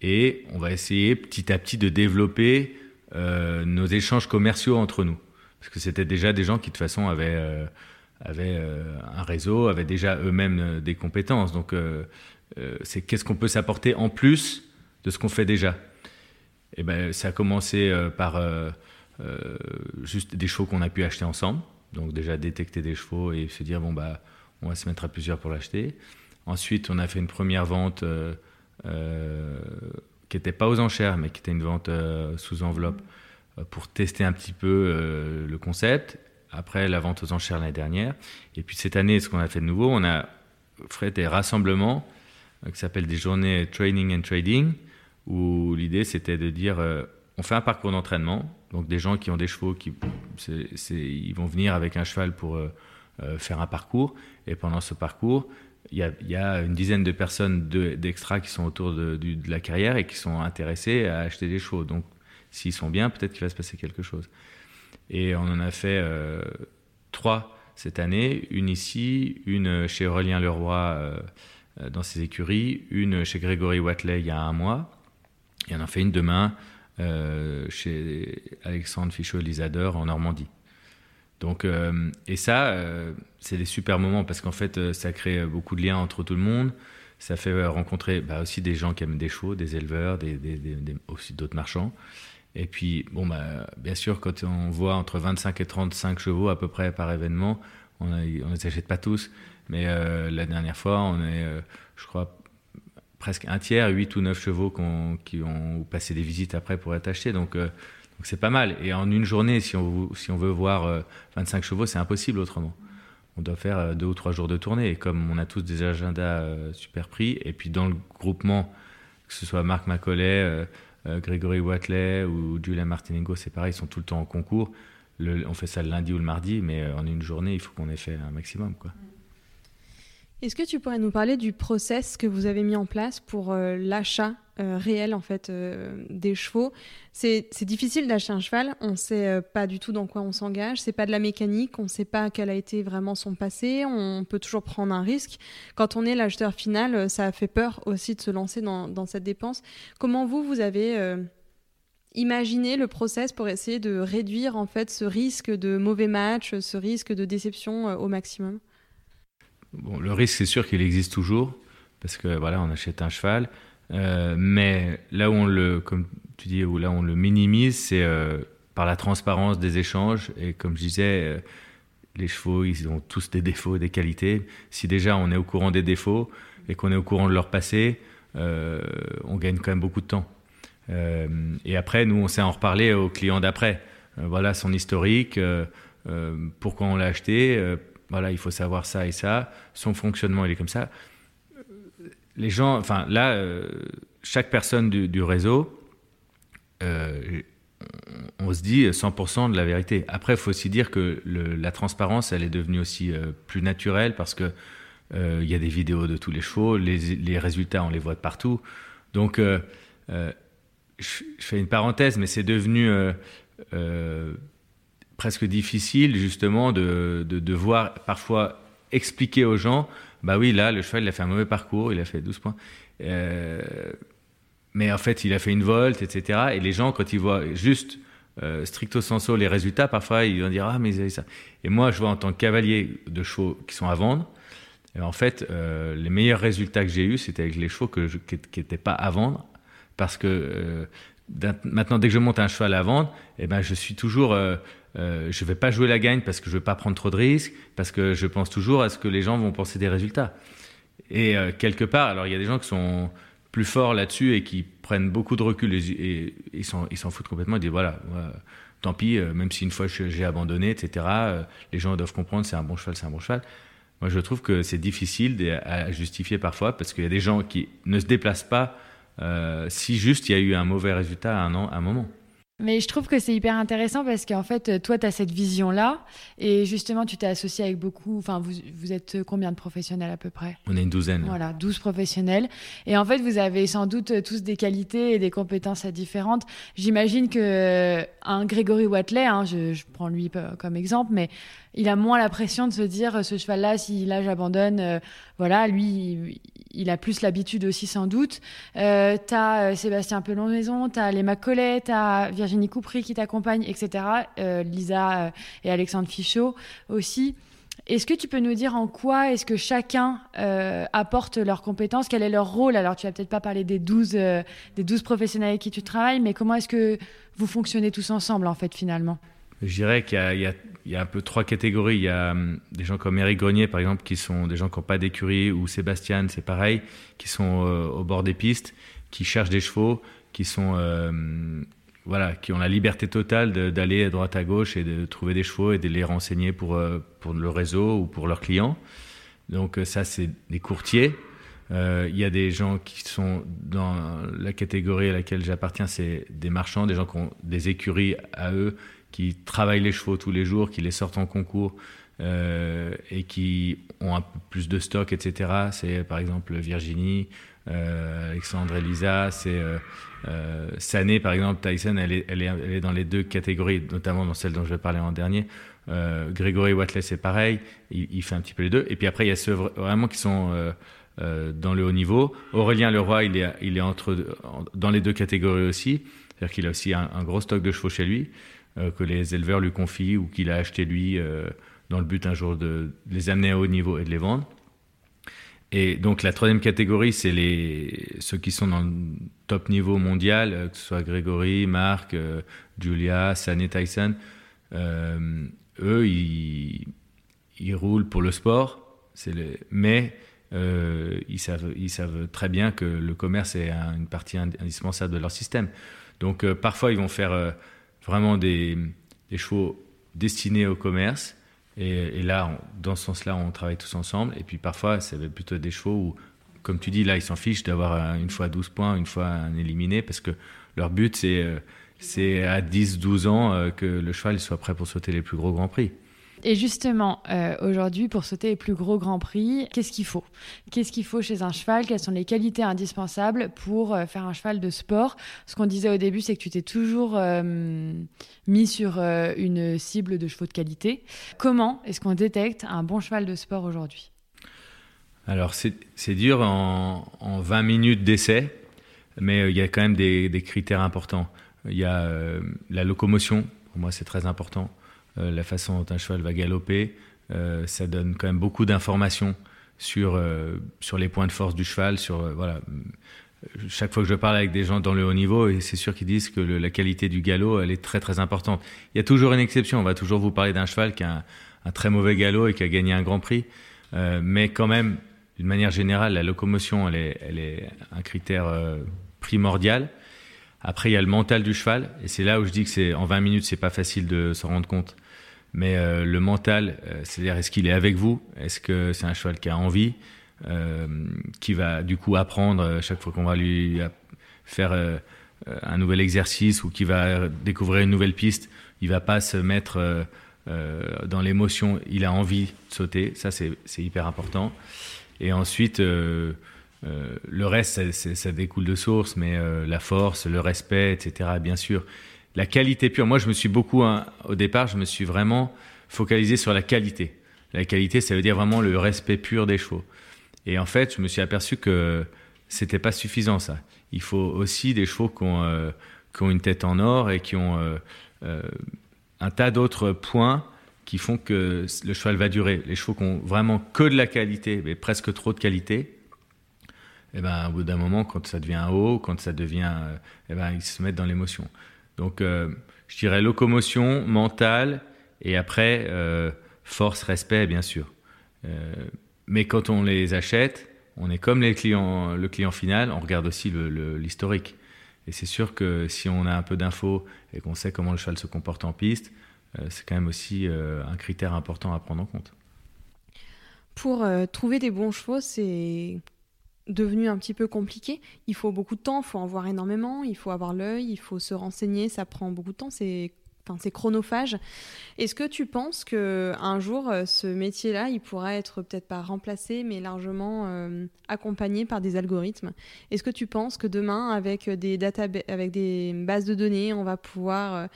et on va essayer petit à petit de développer euh, nos échanges commerciaux entre nous. Parce que c'était déjà des gens qui, de toute façon, avaient, euh, avaient euh, un réseau, avaient déjà eux-mêmes des compétences. Donc, euh, c'est qu'est-ce qu'on peut s'apporter en plus de ce qu'on fait déjà? Et ben, ça a commencé par juste des chevaux qu'on a pu acheter ensemble. Donc, déjà détecter des chevaux et se dire, bon, bah, on va se mettre à plusieurs pour l'acheter. Ensuite, on a fait une première vente qui n'était pas aux enchères, mais qui était une vente euh, sous enveloppe euh, pour tester un petit peu euh, le concept. Après la vente aux enchères l'année dernière. Et puis cette année, ce qu'on a fait de nouveau, on a fait des rassemblements qui s'appellent des journées Training and Trading, où l'idée c'était de dire on fait un parcours d'entraînement. Donc des gens qui ont des chevaux, qui, ils vont venir avec un cheval pour faire un parcours. Et pendant ce parcours, il y, a, une dizaine de personnes d'extra de, qui sont autour de, la carrière et qui sont intéressés à acheter des chevaux. Donc, s'ils sont bien, peut-être qu'il va se passer quelque chose. Et on en a fait euh, trois cette année, une ici, une chez Aurélien Leroy euh, dans ses écuries, une chez Grégory Watley il y a un mois, et on en fait une demain euh, chez Alexandre Fichot-Elisadeur en Normandie. Donc, euh, et ça, euh, c'est des super moments parce qu'en fait, euh, ça crée beaucoup de liens entre tout le monde. Ça fait rencontrer bah, aussi des gens qui aiment des chevaux, des éleveurs, aussi d'autres marchands. Et puis, bon, bah, bien sûr, quand on voit entre 25 et 35 chevaux à peu près par événement, on ne les achète pas tous. Mais euh, la dernière fois, on est, euh, je crois, presque un tiers, 8 ou 9 chevaux qu qui ont passé des visites après pour être achetés. Donc, euh, c'est pas mal. Et en une journée, si on, si on veut voir euh, 25 chevaux, c'est impossible autrement. On doit faire euh, deux ou trois jours de tournée. Et comme on a tous des agendas euh, super pris, et puis dans le groupement, que ce soit Marc Macaulay, euh, Grégory Watley ou Julia Martiningo, c'est pareil, ils sont tout le temps en concours. On fait ça le lundi ou le mardi, mais en une journée, il faut qu'on ait fait un maximum. quoi.
Est-ce que tu pourrais nous parler du process que vous avez mis en place pour euh, l'achat euh, réel en fait euh, des chevaux? C'est difficile d'acheter un cheval, on ne sait pas du tout dans quoi on s'engage, c'est pas de la mécanique, on ne sait pas quel a été vraiment son passé, on peut toujours prendre un risque. Quand on est l'acheteur final, ça fait peur aussi de se lancer dans, cette dépense. Comment vous, vous avez imaginé le process pour essayer de réduire en fait ce risque de mauvais match, ce risque de déception au maximum?
Bon, le risque, c'est sûr qu'il existe toujours, parce que voilà, on achète un cheval. Euh, mais là où on le, comme tu dis, où là on le minimise, c'est euh, par la transparence des échanges. Et comme je disais, euh, les chevaux, ils ont tous des défauts, des qualités. Si déjà on est au courant des défauts et qu'on est au courant de leur passé, on gagne quand même beaucoup de temps. Et après, nous, on sait en reparler aux clients d'après. Voilà son historique, pourquoi on l'a acheté voilà, il faut savoir ça et ça, son fonctionnement, il est comme ça. Les gens, enfin là, euh, chaque personne du, réseau, euh, on, se dit 100% de la vérité. Après, il faut aussi dire que la transparence, elle est devenue aussi euh, plus naturelle parce que il y a des vidéos de tous les chevaux, les, résultats, on les voit de partout. Donc, je, fais une parenthèse, mais c'est devenu presque difficile justement de, de devoir parfois expliquer aux gens, bah oui, là, le cheval, il a fait un mauvais parcours, il a fait 12 points. Euh, mais en fait, il a fait une volte, etc. Et les gens, quand ils voient juste euh, stricto sensu les résultats, parfois, ils vont dire Ah, mais ça. Et moi, je vois en tant que cavalier de chevaux qui sont à vendre, et en fait, euh, les meilleurs résultats que j'ai eus, c'était avec les chevaux que qui n'étaient pas à vendre. Parce que euh, maintenant, dès que je monte un cheval à vendre, eh ben, je suis toujours. Euh, je ne vais pas jouer la gagne parce que je ne veux pas prendre trop de risques, parce que je pense toujours à ce que les gens vont penser des résultats. Et euh, quelque part, alors il y a des gens qui sont plus forts là-dessus et qui prennent beaucoup de recul et, ils s'en foutent complètement. Ils disent voilà, tant pis, euh, même si une fois j'ai abandonné, etc., les gens doivent comprendre c'est un bon cheval, c'est un bon cheval. Moi, je trouve que c'est difficile à justifier parfois parce qu'il y a des gens qui ne se déplacent pas si juste il y a eu un mauvais résultat un, an, à un moment.
Mais je trouve que c'est hyper intéressant parce qu'en fait, toi, tu as cette vision-là. Et justement, tu t'es associé avec beaucoup. Enfin, vous, vous êtes combien de professionnels à peu près?
On est une douzaine.
Voilà, 12 professionnels. Et en fait, vous avez sans doute tous des qualités et des compétences différentes. J'imagine que un Grégory Watley, hein, je, je, prends lui comme exemple, mais il a moins la pression de se dire ce cheval-là, si là j'abandonne, euh, voilà, lui, il, a plus l'habitude aussi sans doute. Euh, t'as euh, Sébastien Pelon-Maison, t'as les Macaulay, t'as Virginie Coupry qui t'accompagne, etc. Euh, Lisa euh, et Alexandre Fichot aussi. Est-ce que tu peux nous dire en quoi est-ce que chacun euh, apporte leurs compétences? Quel est leur rôle? Alors, tu vas peut-être pas parler des 12, euh, des 12 professionnels avec qui tu travailles, mais comment est-ce que vous fonctionnez tous ensemble, en fait, finalement?
Je dirais qu'il y, y, y, a un peu trois catégories. Il y a um, des gens comme Eric Grenier, par exemple, qui sont des gens qui n'ont pas d'écurie, ou Sébastien, c'est pareil, qui sont euh, au bord des pistes, qui cherchent des chevaux, qui sont voilà, qui ont la liberté totale d'aller à droite à gauche et de trouver des chevaux et de les renseigner pour, euh, pour le réseau ou pour leurs clients. Donc euh, ça, c'est des courtiers. Euh, il y a des gens qui sont dans la catégorie à laquelle j'appartiens, c'est des marchands, des gens qui ont des écuries à eux, qui travaillent les chevaux tous les jours, qui les sortent en concours euh, et qui ont un peu plus de stock, etc. C'est par exemple Virginie, euh, Alexandre Elisa, c'est euh, euh, Sané, par exemple, Tyson, elle est, elle, est, elle est, dans les deux catégories, notamment dans celle dont je vais parler en dernier. Euh, Grégory Watley, c'est pareil, il, il, fait un petit peu les deux. Et puis après, il y a ceux vraiment qui sont euh, dans le haut niveau. Aurélien Leroy, il est, il est entre, dans les deux catégories aussi. C'est-à-dire qu'il a aussi un, gros stock de chevaux chez lui, que les éleveurs lui confient ou qu'il a acheté lui dans le but un jour de les amener à haut niveau et de les vendre. Et donc la troisième catégorie, c'est les ceux qui sont dans le top niveau mondial, euh, que ce soit Grégory, Marc, euh, Julia, Sané, Tyson. Euh, eux, ils, ils, roulent pour le sport, le, mais euh, ils, savent, ils savent très bien que le commerce est un, une partie indispensable de leur système. Donc euh, parfois, ils vont faire euh, vraiment des, chevaux destinés au commerce et, là, dans ce sens-là, on travaille tous ensemble. Et puis parfois, c'est plutôt des chevaux où, comme tu dis, là, ils s'en fichent d'avoir une fois 12 points, une fois un éliminé, parce que leur but, c'est c'est à 10-12 ans que le cheval soit prêt pour sauter les plus gros grands prix.
Et justement, euh, aujourd'hui, pour sauter les plus gros grands prix, qu'est-ce qu'il faut? Qu'est-ce qu'il faut chez un cheval? Quelles sont les qualités indispensables pour euh, faire un cheval de sport? Ce qu'on disait au début, c'est que tu t'es toujours euh, mis sur une cible de chevaux de qualité. Comment est-ce qu'on détecte un bon cheval de sport aujourd'hui?
Alors, c'est dur en, en, 20 minutes d'essai, mais il y a quand même des, critères importants. Il y a la locomotion, pour moi c'est très important la façon dont un cheval va galoper. Euh, ça donne quand même beaucoup d'informations sur, euh, sur les points de force du cheval. Sur, voilà. Chaque fois que je parle avec des gens dans le haut niveau, et c'est sûr qu'ils disent que la qualité du galop, elle est très très importante. Il y a toujours une exception. On va toujours vous parler d'un cheval qui a un, un, très mauvais galop et qui a gagné un grand prix. Euh, mais quand même, d'une manière générale, la locomotion, elle est, elle est un critère euh, primordial. Après, il y a le mental du cheval, et c'est là où je dis que c'est en 20 minutes, c'est pas facile de s'en rendre compte. Mais euh, le mental, euh, c'est-à-dire est-ce qu'il est avec vous? Est-ce que c'est un cheval qui a envie? Euh, Qui va du coup apprendre chaque fois qu'on va lui faire euh, un nouvel exercice ou qui va découvrir une nouvelle piste Il va pas se mettre dans l'émotion. Il a envie de sauter. Ça, c'est hyper important. Et ensuite euh, le reste, ça, découle de source, mais euh, la force, le respect, etc., bien sûr. la qualité pure. Moi, je me suis beaucoup, hein, au départ, je me suis vraiment focalisé sur la qualité. La qualité, ça veut dire vraiment le respect pur des chevaux. Et en fait, je me suis aperçu que c'était pas suffisant ça. Il faut aussi des chevaux qui ont, euh, qui ont une tête en or et qui ont un tas d'autres points qui font que le cheval va durer. Les chevaux qui ont vraiment que de la qualité, mais presque trop de qualité, eh ben, au bout d'un moment, quand ça devient haut, quand ça devient, eh ben, ils se mettent dans l'émotion. Donc, je dirais locomotion, mentale, et après, force, respect, bien sûr. mais quand on les achète, on est comme le client final, on regarde aussi l'historique. Et c'est sûr que si on a un peu d'infos et qu'on sait comment le cheval se comporte en piste, euh, c'est quand même aussi euh, un critère important à prendre en compte.
Pour euh, trouver des bons chevaux, c'est devenu un petit peu compliqué. Il faut beaucoup de temps, il faut en voir énormément, il faut avoir l'œil, il faut se renseigner, ça prend beaucoup de temps. C'est c'est chronophage. Est-ce que tu penses que un jour euh, ce métier-là, il pourrait être peut-être pas remplacé, mais largement euh, accompagné par des algorithmes? Est-ce que tu penses que demain, avec des data, avec des bases de données, on va pouvoir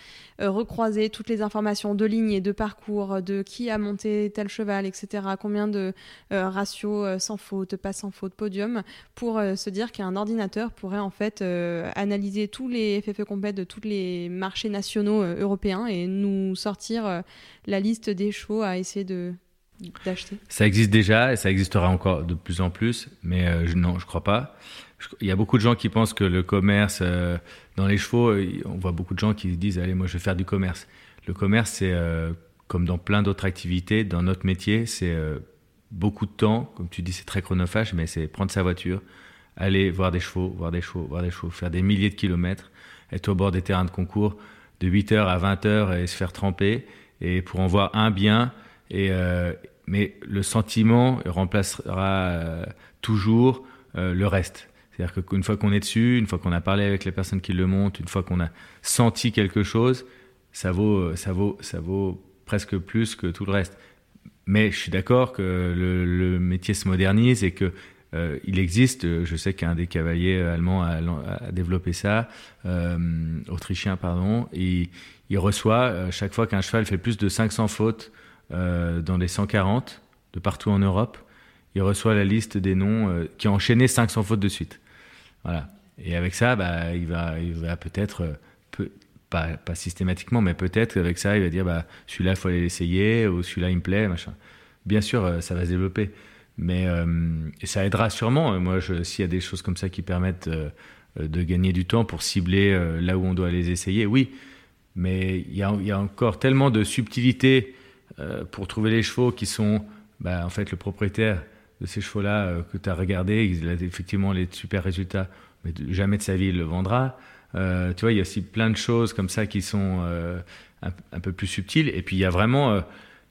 euh, recroiser toutes les informations de ligne et de parcours, de qui a monté tel cheval, etc. Combien de ratios sans faute, pas sans faute, podium, pour se dire qu'un ordinateur pourrait en fait analyser tous les FFE complets de tous les marchés nationaux européens? Et nous sortir euh, la liste des chevaux à essayer de d'acheter
Ça existe déjà et ça existera encore de plus en plus, mais euh, non, je crois pas. Il y a beaucoup de gens qui pensent que le commerce euh, dans les chevaux, on voit beaucoup de gens qui disent allez moi je vais faire du commerce. Le commerce c'est comme dans plein d'autres activités, dans notre métier, c'est beaucoup de temps, comme tu dis c'est très chronophage, mais c'est prendre sa voiture, aller voir des chevaux, voir des chevaux, voir des chevaux, faire des milliers de kilomètres, être au bord des terrains de concours de 8h à 20h et se faire tremper, et pour en voir un bien. Et, euh, mais le sentiment remplacera euh, toujours euh, le reste. C'est-à-dire qu'une fois qu'on est dessus, une fois qu'on a parlé avec les personnes qui le montent, une fois qu'on a senti quelque chose, ça vaut, ça vaut, ça vaut presque plus que tout le reste. Mais je suis d'accord que le, le, métier se modernise et que euh, il existe, euh, je sais qu'un des cavaliers allemands a, développé ça, euh, autrichien pardon, et il reçoit chaque fois qu'un cheval fait plus de 500 fautes dans les 140 de partout en Europe, il reçoit la liste des noms qui ont enchaîné 500 fautes de suite. Voilà. Et avec ça, bah, il va, il va peut-être, pas, pas, systématiquement, mais peut-être avec ça, il va dire bah, celui-là, il faut aller l'essayer, ou celui-là, il me plaît, machin. Bien sûr, ça va se développer. Mais euh, ça aidera sûrement. Moi, s'il y a des choses comme ça qui permettent euh, de gagner du temps pour cibler euh, là où on doit les essayer, oui. Mais il y a, encore tellement de subtilités pour trouver les chevaux qui sont, bah, en fait, le propriétaire de ces chevaux-là que tu as regardé, il a effectivement les super résultats, mais jamais de sa vie il le vendra. tu vois, il y a aussi plein de choses comme ça qui sont un, peu plus subtiles. Et puis il y a vraiment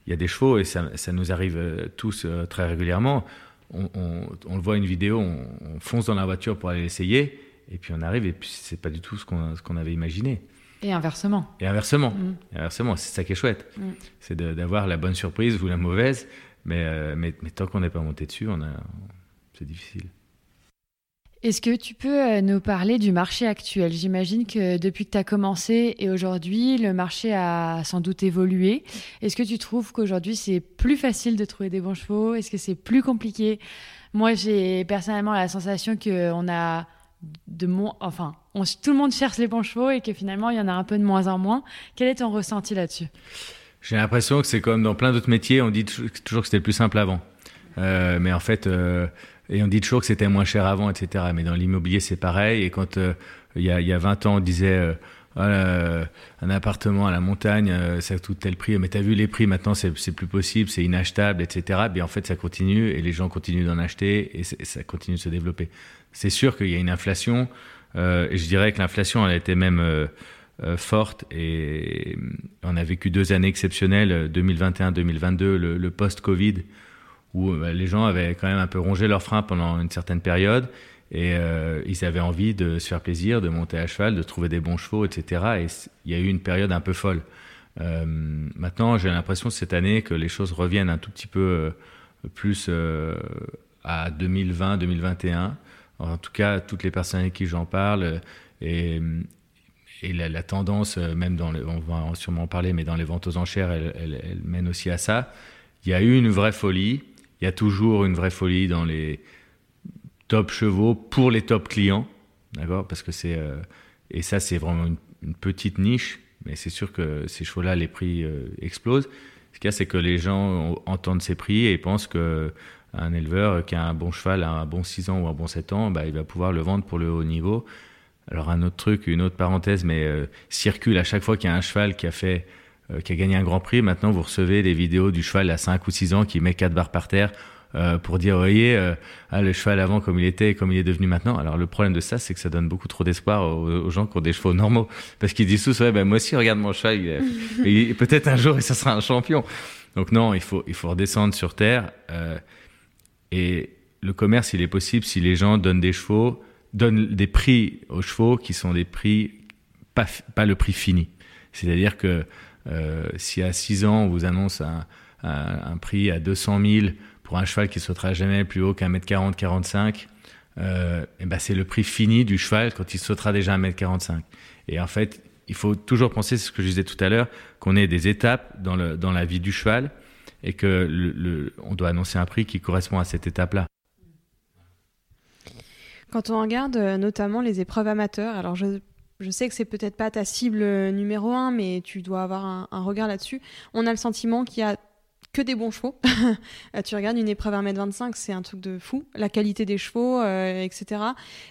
il y a des chevaux, et ça, nous arrive euh, tous euh, très régulièrement. On, le voit une vidéo, on, fonce dans la voiture pour aller l'essayer, et puis on arrive, et puis c'est pas du tout ce qu'on avait imaginé.
Et inversement.
Et inversement. Mm. inversement, c'est ça qui est chouette. Mm. C'est d'avoir la bonne surprise ou la mauvaise, mais, euh, mais, mais tant qu'on n'est pas monté dessus, on a, c'est difficile.
Est-ce que tu peux euh, nous parler du marché actuel? J'imagine que depuis que tu as commencé et aujourd'hui, le marché a sans doute évolué. Est-ce que tu trouves qu'aujourd'hui, c'est plus facile de trouver des bons chevaux? Est-ce que c'est plus compliqué? Moi, j'ai personnellement la sensation qu'on a de moins... Enfin, tout le monde cherche les bons chevaux et que finalement, il y en a un peu de moins en moins. Quel est ton ressenti là-dessus?
J'ai l'impression que c'est comme dans plein d'autres métiers, on dit toujours que c'était plus simple avant. Euh, mais en fait... Euh, et on dit toujours que c'était moins cher avant, etc. Mais dans l'immobilier, c'est pareil. Et quand euh, il y, a, y, a, 20 ans, on disait euh, ah, un appartement à la montagne, euh, ça coûte tel prix. Mais tu as vu les prix, maintenant, c'est plus possible, c'est inachetable, etc. Bien, en fait, ça continue et les gens continuent d'en acheter et, ça continue de se développer. C'est sûr qu'il y a une inflation. et je dirais que l'inflation, elle a été même forte et on a vécu deux années exceptionnelles, 2021-2022, le, le post-Covid où euh, les gens avaient quand même un peu rongé leurs freins pendant une certaine période et euh, ils avaient envie de se faire plaisir, de monter à cheval, de trouver des bons chevaux, etc. Et il y a eu une période un peu folle. Euh, maintenant, j'ai l'impression cette année que les choses reviennent un tout petit peu plus à 2020, 2021. En tout cas, toutes les personnes avec qui j'en parle et, la, tendance, même dans les, on va sûrement en parler, mais dans les ventes aux enchères, elle, mène aussi à ça. Il y a eu une vraie folie. Il y a toujours une vraie folie dans les top chevaux pour les top clients, d'accord? Parce que c'est et ça c'est vraiment une, petite niche, mais c'est sûr que ces chevaux-là, les prix explosent. Ce qu'il y a, c'est que les gens entendent ces prix et pensent que un éleveur qui a un bon cheval, un bon 6 ans ou un bon 7 ans, bah, il va pouvoir le vendre pour le haut niveau. Alors un autre truc, une autre parenthèse, mais euh, circule à chaque fois qu'il y a un cheval qui a fait, euh, qui a gagné un grand prix. Maintenant, vous recevez des vidéos du cheval à 5 ou 6 ans qui met 4 barres par terre euh, pour dire, voyez, euh, ah, le cheval avant comme il était et comme il est devenu maintenant. Alors le problème de ça, c'est que ça donne beaucoup trop d'espoir aux, aux, gens qui ont des chevaux normaux, parce qu'ils disent tous, ouais, ben moi aussi, regarde mon cheval, il, (laughs) il, peut-être un jour, et ça sera un champion. Donc non, il faut, il faut redescendre sur terre. Et le commerce, il est possible si les gens donnent des chevaux, donnent des prix aux chevaux qui sont des prix, pas, pas le prix fini. C'est-à-dire que si à 6 ans, on vous annonce un, prix à 200 000 pour un cheval qui sautera jamais plus haut qu'un mètre 40, 45, euh, et ben c'est le prix fini du cheval quand il sautera déjà un mètre 45. Et en fait, il faut toujours penser, c'est ce que je disais tout à l'heure, qu'on ait des étapes dans, la vie du cheval et que on doit annoncer un prix qui correspond à cette étape-là.
Quand on regarde euh, notamment les épreuves amateurs, alors je, je sais que c'est peut-être pas ta cible euh, numéro un, mais tu dois avoir un, regard là-dessus. On a le sentiment qu'il y a que des bons chevaux. (laughs) tu regardes une épreuve 1m25, c'est un truc de fou. La qualité des chevaux, euh, etc.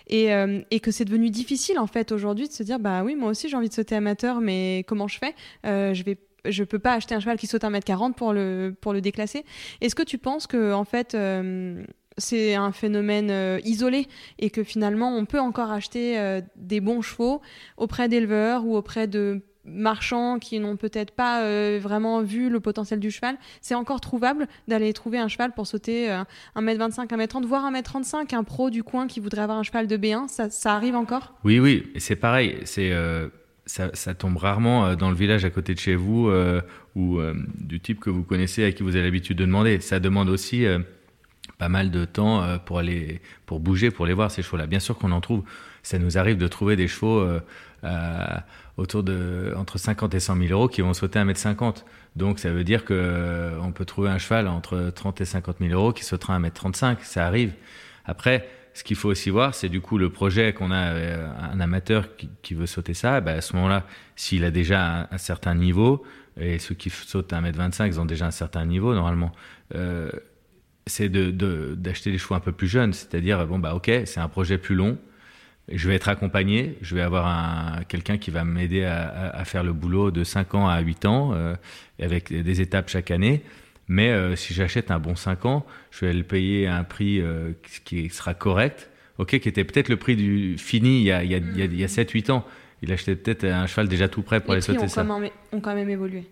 Et, euh, et que c'est devenu difficile, en fait, aujourd'hui, de se dire, bah oui, moi aussi, j'ai envie de sauter amateur, mais comment je fais? Je vais je peux pas acheter un cheval qui saute 1m40 pour le, pour le déclasser. Est-ce que tu penses que, en fait, c'est un phénomène euh, isolé et que finalement, on peut encore acheter euh, des bons chevaux auprès d'éleveurs ou auprès de marchands qui n'ont peut-être pas euh, vraiment vu le potentiel du cheval, c'est encore trouvable d'aller trouver un cheval pour sauter euh, 1m25, 1m30, voire 1m35, un pro du coin qui voudrait avoir un cheval de B1, ça, arrive encore?
Oui, oui, c'est pareil, c'est... Ça, ça, tombe rarement dans le village à côté de chez vous ou du type que vous connaissez à qui vous avez l'habitude de demander. Ça demande aussi pas mal de temps pour aller pour bouger, pour les voir ces chevaux-là. Bien sûr qu'on en trouve. Ça nous arrive de trouver des chevaux autour de entre 50 et 100 000 euros qui vont sauter 1m50. Donc ça veut dire que on peut trouver un cheval entre 30 et 50 000 euros qui sautera 1m35. Ça arrive. Après ce qu'il faut aussi voir, c'est du coup le projet qu'on a euh, un amateur qui, veut sauter ça. Ben à ce moment-là, s'il a déjà un, certain niveau, et ceux qui sautent à 1m25, ils ont déjà un certain niveau normalement, euh, c'est d'acheter de, de, des chevaux un peu plus jeunes. C'est-à-dire, bon, bah ok, c'est un projet plus long. Je vais être accompagné, je vais avoir quelqu'un qui va m'aider à, à, à, faire le boulot de 5 ans à 8 ans, euh, avec des étapes chaque année. Mais euh, si j'achète un bon 5 ans, je vais le payer à un prix euh, qui sera correct, ok, qui était peut-être le prix du fini il y a, il y a, mmh. il y a 7-8 ans. Il achetait peut-être un cheval déjà tout prêt pour
les
aller sauter
ça. Les prix ont quand même évolué.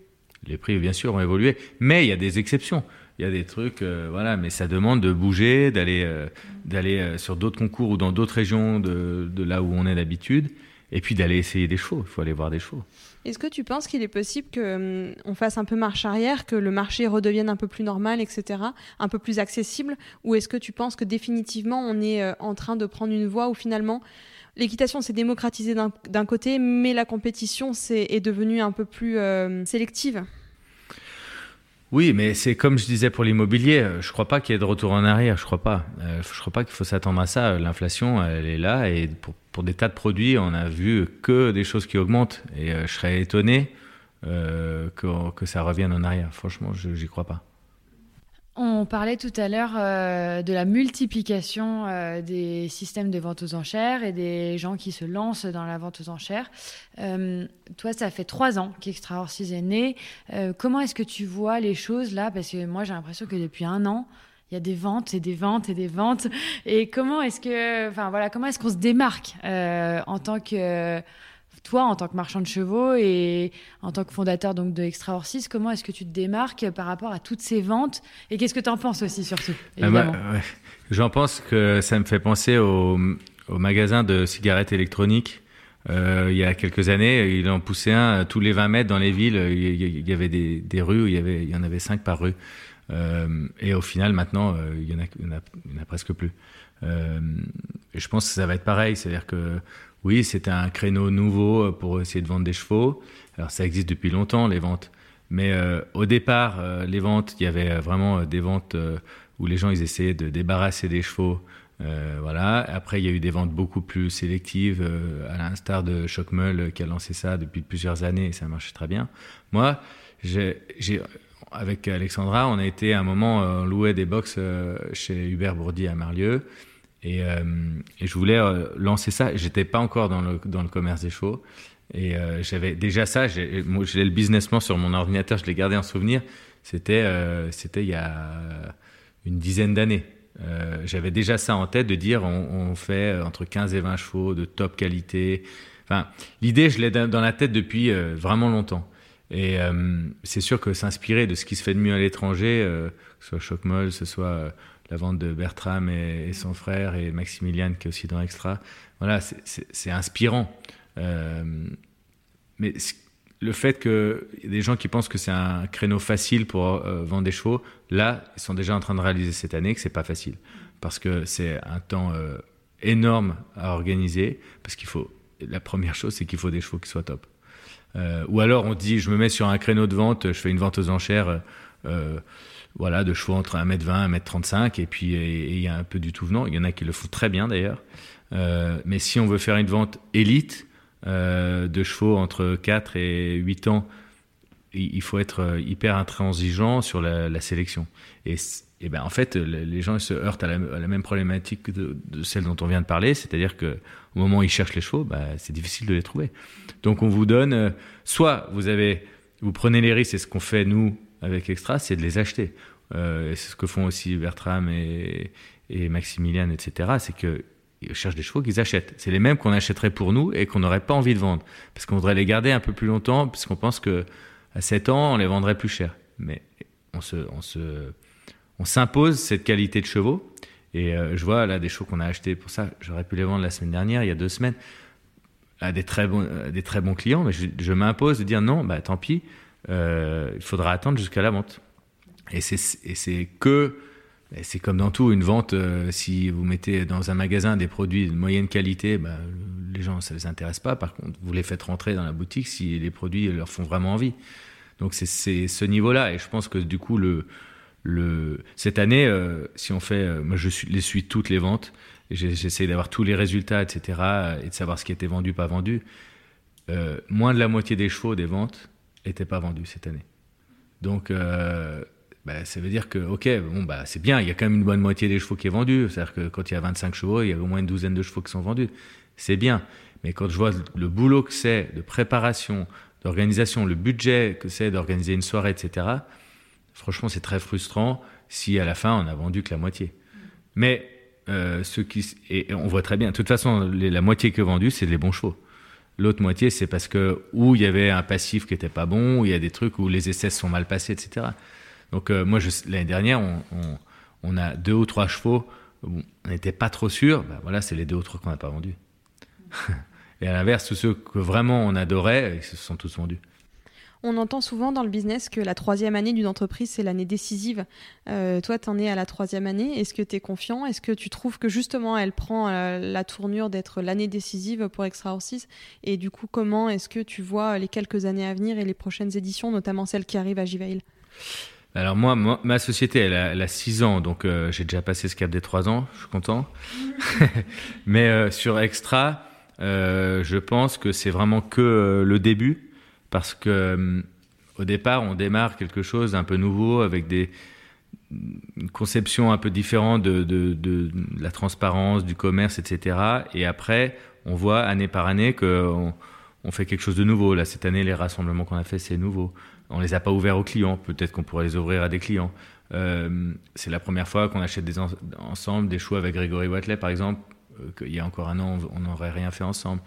Les prix, bien sûr, ont évolué, mais il y a des exceptions. Il y a des trucs, euh, voilà, mais ça demande de bouger, d'aller euh, d'aller euh, sur d'autres concours ou dans d'autres régions de, là où on est d'habitude, et puis d'aller essayer des chevaux. Il faut aller voir des chevaux.
Est-ce que tu penses qu'il est possible qu'on hum, fasse un peu marche arrière, que le marché redevienne un peu plus normal, etc., un peu plus accessible Ou est-ce que tu penses que définitivement on est en train de prendre une voie où finalement l'équitation s'est démocratisée d'un côté, mais la compétition est, est devenue un peu plus sélective?
Oui, mais c'est comme je disais pour l'immobilier. Je crois pas qu'il y ait de retour en arrière. Je crois pas. Euh, je crois pas qu'il faut s'attendre à ça. L'inflation, elle est là et pour, des tas de produits, on a vu que des choses qui augmentent. Et euh, je serais étonné euh, que, que ça revienne en arrière. Franchement, je j'y crois pas.
On parlait tout à l'heure euh, de la multiplication euh, des systèmes de vente aux enchères et des gens qui se lancent dans la vente aux enchères. Euh, toi, ça fait trois ans qu'Extra est né. Comment est-ce que tu vois les choses là? Parce que moi, j'ai l'impression que depuis un an, il y a des ventes et des ventes et des ventes. Et comment est-ce que, enfin voilà, comment est-ce qu'on se démarque en tant que toi, en tant que marchand de chevaux et en tant que fondateur donc de Extra Horses, comment est-ce que tu te démarques par rapport à toutes ces ventes Et qu'est-ce que tu en penses aussi, surtout
évidemment ah bah, ouais. J'en pense que ça me fait penser au, au magasin de cigarettes électroniques. Euh, il y a quelques années, il en poussait un tous les 20 mètres dans les villes. Il y avait des, des rues où il y, avait, il y en avait 5 par rue. et au final, maintenant, il y, en a, il, y en a, presque plus. et je pense que ça va être pareil, c'est-à-dire que oui, c'est un créneau nouveau pour essayer de vendre des chevaux. Alors ça existe depuis longtemps, les ventes. Mais au départ, les ventes, il y avait vraiment des ventes où les gens ils essayaient de débarrasser des chevaux euh, voilà. Après, il y a eu des ventes beaucoup plus sélectives, euh, à l'instar de Chockmull euh, qui a lancé ça depuis plusieurs années et ça marche très bien. Moi, j'ai, avec Alexandra, on a été à un moment, on louait des box chez Hubert Bourdi à Marlieu et, et je voulais lancer ça. J'étais pas encore dans le, dans le commerce des chevaux. Et j'avais déjà ça, j'ai, le business plan sur mon ordinateur, je l'ai gardé en souvenir. C'était, c'était il y a une dizaine d'années. Euh, j'avais déjà ça en tête de dire on, fait entre 15 et 20 chevaux de top qualité. Enfin, l'idée, je l'ai dans la tête depuis euh, vraiment longtemps. Et euh, c'est sûr que s'inspirer de ce qui se fait de mieux à l'étranger, que ce soit Choc-Moll, que ce soit la vente de Bertram et, son frère et Maximilian qui est aussi dans Extra, voilà, c'est inspirant. mais le fait qu'il y des gens qui pensent que c'est un créneau facile pour euh, vendre des chevaux, là, ils sont déjà en train de réaliser cette année que c'est pas facile. Parce que c'est un temps euh, énorme à organiser. Parce qu'il faut. La première chose, c'est qu'il faut des chevaux qui soient top. Euh, ou alors, on dit, je me mets sur un créneau de vente, je fais une vente aux enchères. Voilà, de chevaux entre 1m20 et 1m35, et puis il y a un peu du tout venant. Il y en a qui le font très bien d'ailleurs. mais si on veut faire une vente élite, euh, de chevaux entre 4 et 8 ans, il faut être euh, hyper intransigeant sur la, sélection. Et, et, ben en fait, les gens se heurtent à la, même problématique de, celle dont on vient de parler, c'est-à-dire que au moment où ils cherchent les chevaux, bah, c'est difficile de les trouver. Donc on vous donne, euh, soit vous avez, vous prenez les risques, et ce qu'on fait nous avec Extra, c'est de les acheter. c'est ce que font aussi Bertram et, et Maximilian, etc. C'est que ils cherchent des chevaux qu'ils achètent. C'est les mêmes qu'on achèterait pour nous et qu'on n'aurait pas envie de vendre. Parce qu'on voudrait les garder un peu plus longtemps, puisqu'on pense que à 7 ans, on les vendrait plus cher. Mais on se, on se, on s'impose cette qualité de chevaux. Et euh, je vois là des chevaux qu'on a achetés pour ça. J'aurais pu les vendre la semaine dernière, il y a deux semaines, à des très bons, des très bons clients. Mais je, m'impose de dire non, bah tant pis, euh, il faudra attendre jusqu'à la vente. Et c'est que c'est comme dans tout, une vente, euh, si vous mettez dans un magasin des produits de moyenne qualité, bah, les gens, ça ne les intéresse pas. Par contre, vous les faites rentrer dans la boutique si les produits leur font vraiment envie. Donc c'est ce niveau-là. Et je pense que du coup, cette année, euh, si on fait, moi je suis, les suis toutes les ventes, j'essaie d'avoir tous les résultats, etc., et de savoir ce qui était vendu, pas vendu. moins de la moitié des chevaux des ventes n'étaient pas vendus cette année. Donc bah, ça veut dire que, ok, bon, bah, c'est bien, il y a quand même une bonne moitié des chevaux qui est vendu. C'est-à-dire que quand il y a 25 chevaux, il y a au moins une douzaine de chevaux qui sont vendus. C'est bien. Mais quand je vois le boulot que c'est de préparation, d'organisation, le budget que c'est d'organiser une soirée, etc., franchement, c'est très frustrant si à la fin, on a vendu que la moitié. Mais euh, qui, et on voit très bien, de toute façon, la moitié qui est vendue, c'est les bons chevaux. L'autre moitié, c'est parce que où il y avait un passif qui n'était pas bon, où il y a des trucs où les essais sont mal passés, etc. Donc euh, moi, l'année dernière, on, on, a deux ou trois chevaux, on n'était pas trop sûr, ben voilà, c'est les deux ou trois qu'on n'a pas vendus. (laughs) Et à l'inverse, tous ceux que vraiment on adorait, ils se sont tous vendus.
On entend souvent dans le business que la troisième année d'une entreprise, c'est l'année décisive. Euh, toi, tu en es à la troisième année. Est-ce que tu es confiant? Est-ce que tu trouves que justement, elle prend euh, la tournure d'être l'année décisive pour Extra Horses? Et du coup, comment est-ce que tu vois les quelques années à venir et les prochaines éditions, notamment celles qui arrivent à Givail
alors moi, ma société, elle a, elle 6 ans, donc euh, j'ai déjà passé ce cap des 3 ans, je suis content. (laughs) Mais euh, sur Extra, euh, je pense que c'est vraiment que le début, parce que au départ, on démarre quelque chose d'un peu nouveau, avec des une conception un peu différente de, la transparence, du commerce, etc. Et après, on voit année par année qu'on on fait quelque chose de nouveau. Là, cette année, les rassemblements qu'on a fait, c'est nouveau. On les a pas ouverts aux clients. Peut-être qu'on pourrait les ouvrir à des clients. Euh, c'est la première fois qu'on achète ensemble des choux avec Grégory Watley, par exemple. Euh, qu'il y a encore un an, on n'aurait rien fait ensemble.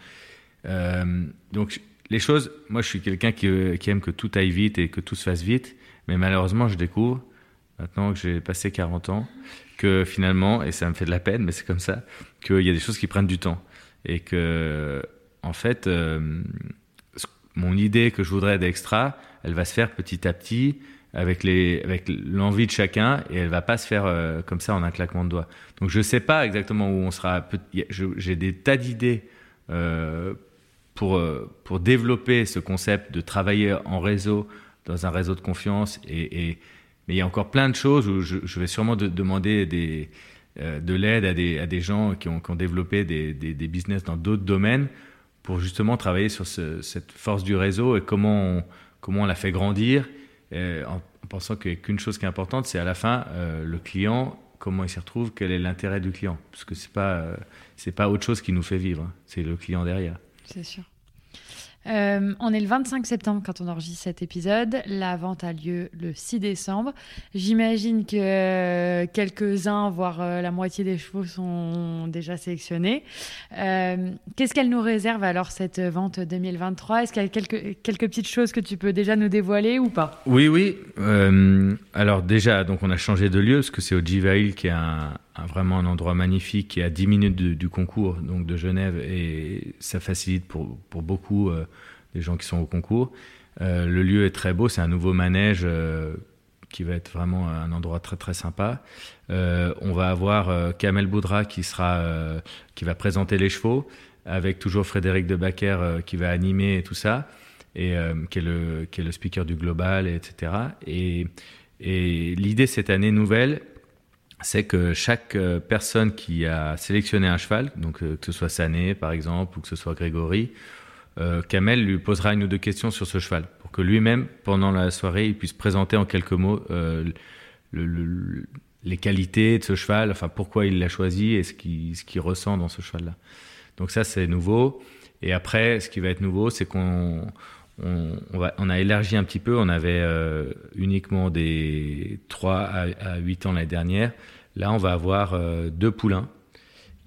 Euh, donc, les choses, moi, je suis quelqu'un qui, qui, aime que tout aille vite et que tout se fasse vite. Mais malheureusement, je découvre, maintenant que j'ai passé 40 ans, que finalement, et ça me fait de la peine, mais c'est comme ça, qu'il y a des choses qui prennent du temps. Et que, en fait, mon idée que je voudrais d'extra, elle va se faire petit à petit. avec les avec l'envie de chacun et elle va pas se faire euh, comme ça en un claquement de doigts. Donc je sais pas exactement où on sera. J'ai des tas d'idées euh, pour euh, pour développer ce concept de travailler en réseau dans un réseau de confiance et, mais il y a encore plein de choses où je, vais sûrement de, demander des de l'aide à des, gens qui ont, développé des, business dans d'autres domaines pour justement travailler sur ce, cette force du réseau et comment on, comment on la fait grandir euh, en, pensant qu'une chose qui est importante, c'est à la fin, euh, le client, comment il s'y retrouve, quel est l'intérêt du client. Parce que ce n'est pas, euh, pas autre chose qui nous fait vivre, hein. c'est le client derrière.
C'est sûr. Euh, on est le 25 septembre quand on enregistre cet épisode. La vente a lieu le 6 décembre. J'imagine que euh, quelques-uns, voire euh, la moitié des chevaux sont déjà sélectionnés. Qu'est-ce qu'elle nous réserve alors cette vente 2023 Est-ce qu'il y a quelques, petites choses que tu peux déjà nous dévoiler ou pas?
Oui, oui. alors déjà, donc on a changé de lieu parce que c'est au Jivail qui est un, vraiment un endroit magnifique qui est à 10 minutes du concours donc de Genève et ça facilite pour, pour beaucoup euh, gens qui sont au concours. Euh, le lieu est très beau, c'est un nouveau manège euh, qui va être vraiment un endroit très très sympa. on va avoir Kamel Boudra qui sera qui va présenter les chevaux avec toujours Frédéric de Backer qui va animer tout ça et qui est le qui est le speaker du global etc. Et et l'idée cette année nouvelle, c'est que chaque euh, personne qui a sélectionné un cheval, donc euh, que ce soit Sané par exemple ou que ce soit Grégory, euh, Kamel lui posera une ou deux questions sur ce cheval pour que lui-même, pendant la soirée, il puisse présenter en quelques mots les qualités de ce cheval, enfin pourquoi il l'a choisi et ce qu'il ressent dans ce cheval-là. Donc ça c'est nouveau. Et après, ce qui va être nouveau, c'est qu'on on, a élargi un petit peu. On avait euh, uniquement des 3 à, 8 ans l'année dernière. Là, on va avoir euh, deux poulains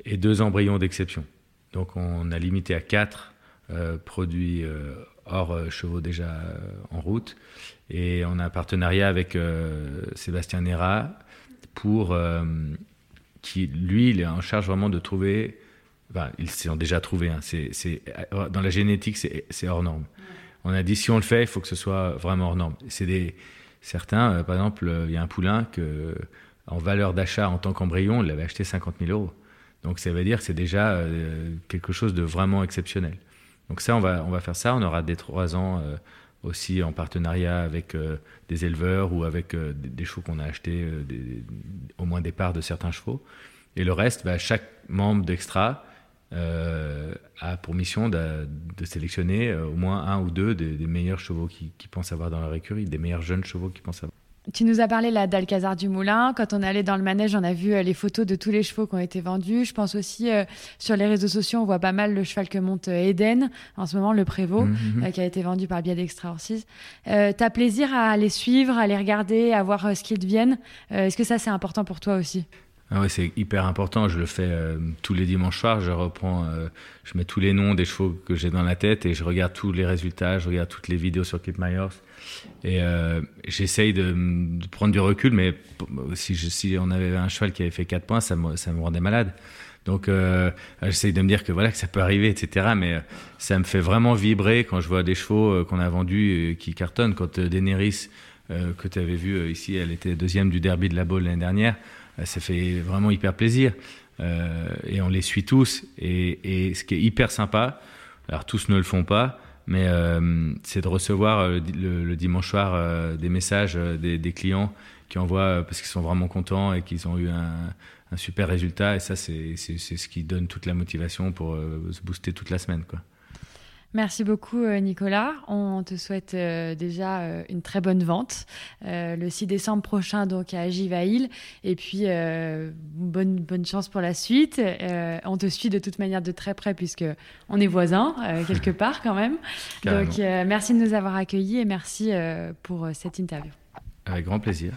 et deux embryons d'exception. Donc, on a limité à 4 euh, produits hors chevaux déjà en route. Et on a un partenariat avec Sébastien Nera pour qui, lui, il est en charge vraiment de trouver. Enfin, ils s'en déjà trouvé. Hein. dans la génétique, c'est hors norme on a dit si on le fait, il faut que ce soit vraiment hors norme. C'est des certains, euh, par exemple, il y a un poulain que en valeur d'achat en tant qu'embryon, il l'avait acheté 50 000 euros. Donc ça veut dire que c'est déjà euh, quelque chose de vraiment exceptionnel. Donc ça, on va, on va faire ça. On aura des trois ans euh, aussi en partenariat avec des éleveurs ou avec des, chevaux qu'on a achetés, au moins des parts de certains chevaux. Et le reste, bah, chaque membre d'Extra euh, a pour mission de, sélectionner euh, au moins un ou deux des, meilleurs chevaux qui, pensent avoir dans leur écurie, des meilleurs jeunes chevaux qui pensent avoir.
Tu nous as parlé là d'Alcazar du Moulin. Quand on est allé dans le manège, on a vu euh, les photos de tous les chevaux qui ont été vendus. Je pense aussi sur les réseaux sociaux, on voit pas mal le cheval que monte Eden, en ce moment le Prévost, mhm, mhm. qui a été vendu par biais d'Extra Horses. T'as plaisir à les suivre, à les regarder, à voir ce qu'ils deviennent. Est-ce que ça c'est important pour toi aussi?
Ah ouais, c'est hyper important. Je le fais euh, tous les dimanches soirs. Je reprends, euh, je mets tous les noms des chevaux que j'ai dans la tête et je regarde tous les résultats. Je regarde toutes les vidéos sur Kip Myers et euh, j'essaye de, de, prendre du recul. Mais si, je, si on avait un cheval qui avait fait 4 points, ça me, ça me rendait malade. Donc euh, j'essaye de me dire que voilà que ça peut arriver, etc. Mais ça me fait vraiment vibrer quand je vois des chevaux qu'on a vendus qui cartonnent. Quand Daenerys que tu avais vu ici, elle était deuxième du derby de la Baule l'année dernière. Euh, ça fait vraiment hyper plaisir. Euh, et on les suit tous. Et, ce qui est hyper sympa, alors tous ne le font pas, mais euh, c'est de recevoir le, dimanche soir des messages des, clients qui envoient parce qu'ils sont vraiment contents et qu'ils ont eu un, un, super résultat. Et ça, c'est ce qui donne toute la motivation pour se booster toute la semaine. Quoi.
Merci beaucoup euh, Nicolas. On te souhaite euh, déjà euh, une très bonne vente le 6 décembre prochain donc à Givail et puis bonne bonne chance pour la suite. on te suit de toute manière de très près puisque on est voisins quelque (laughs) part quand même. donc merci de nous avoir accueillis et merci pour cette interview.
Avec grand plaisir.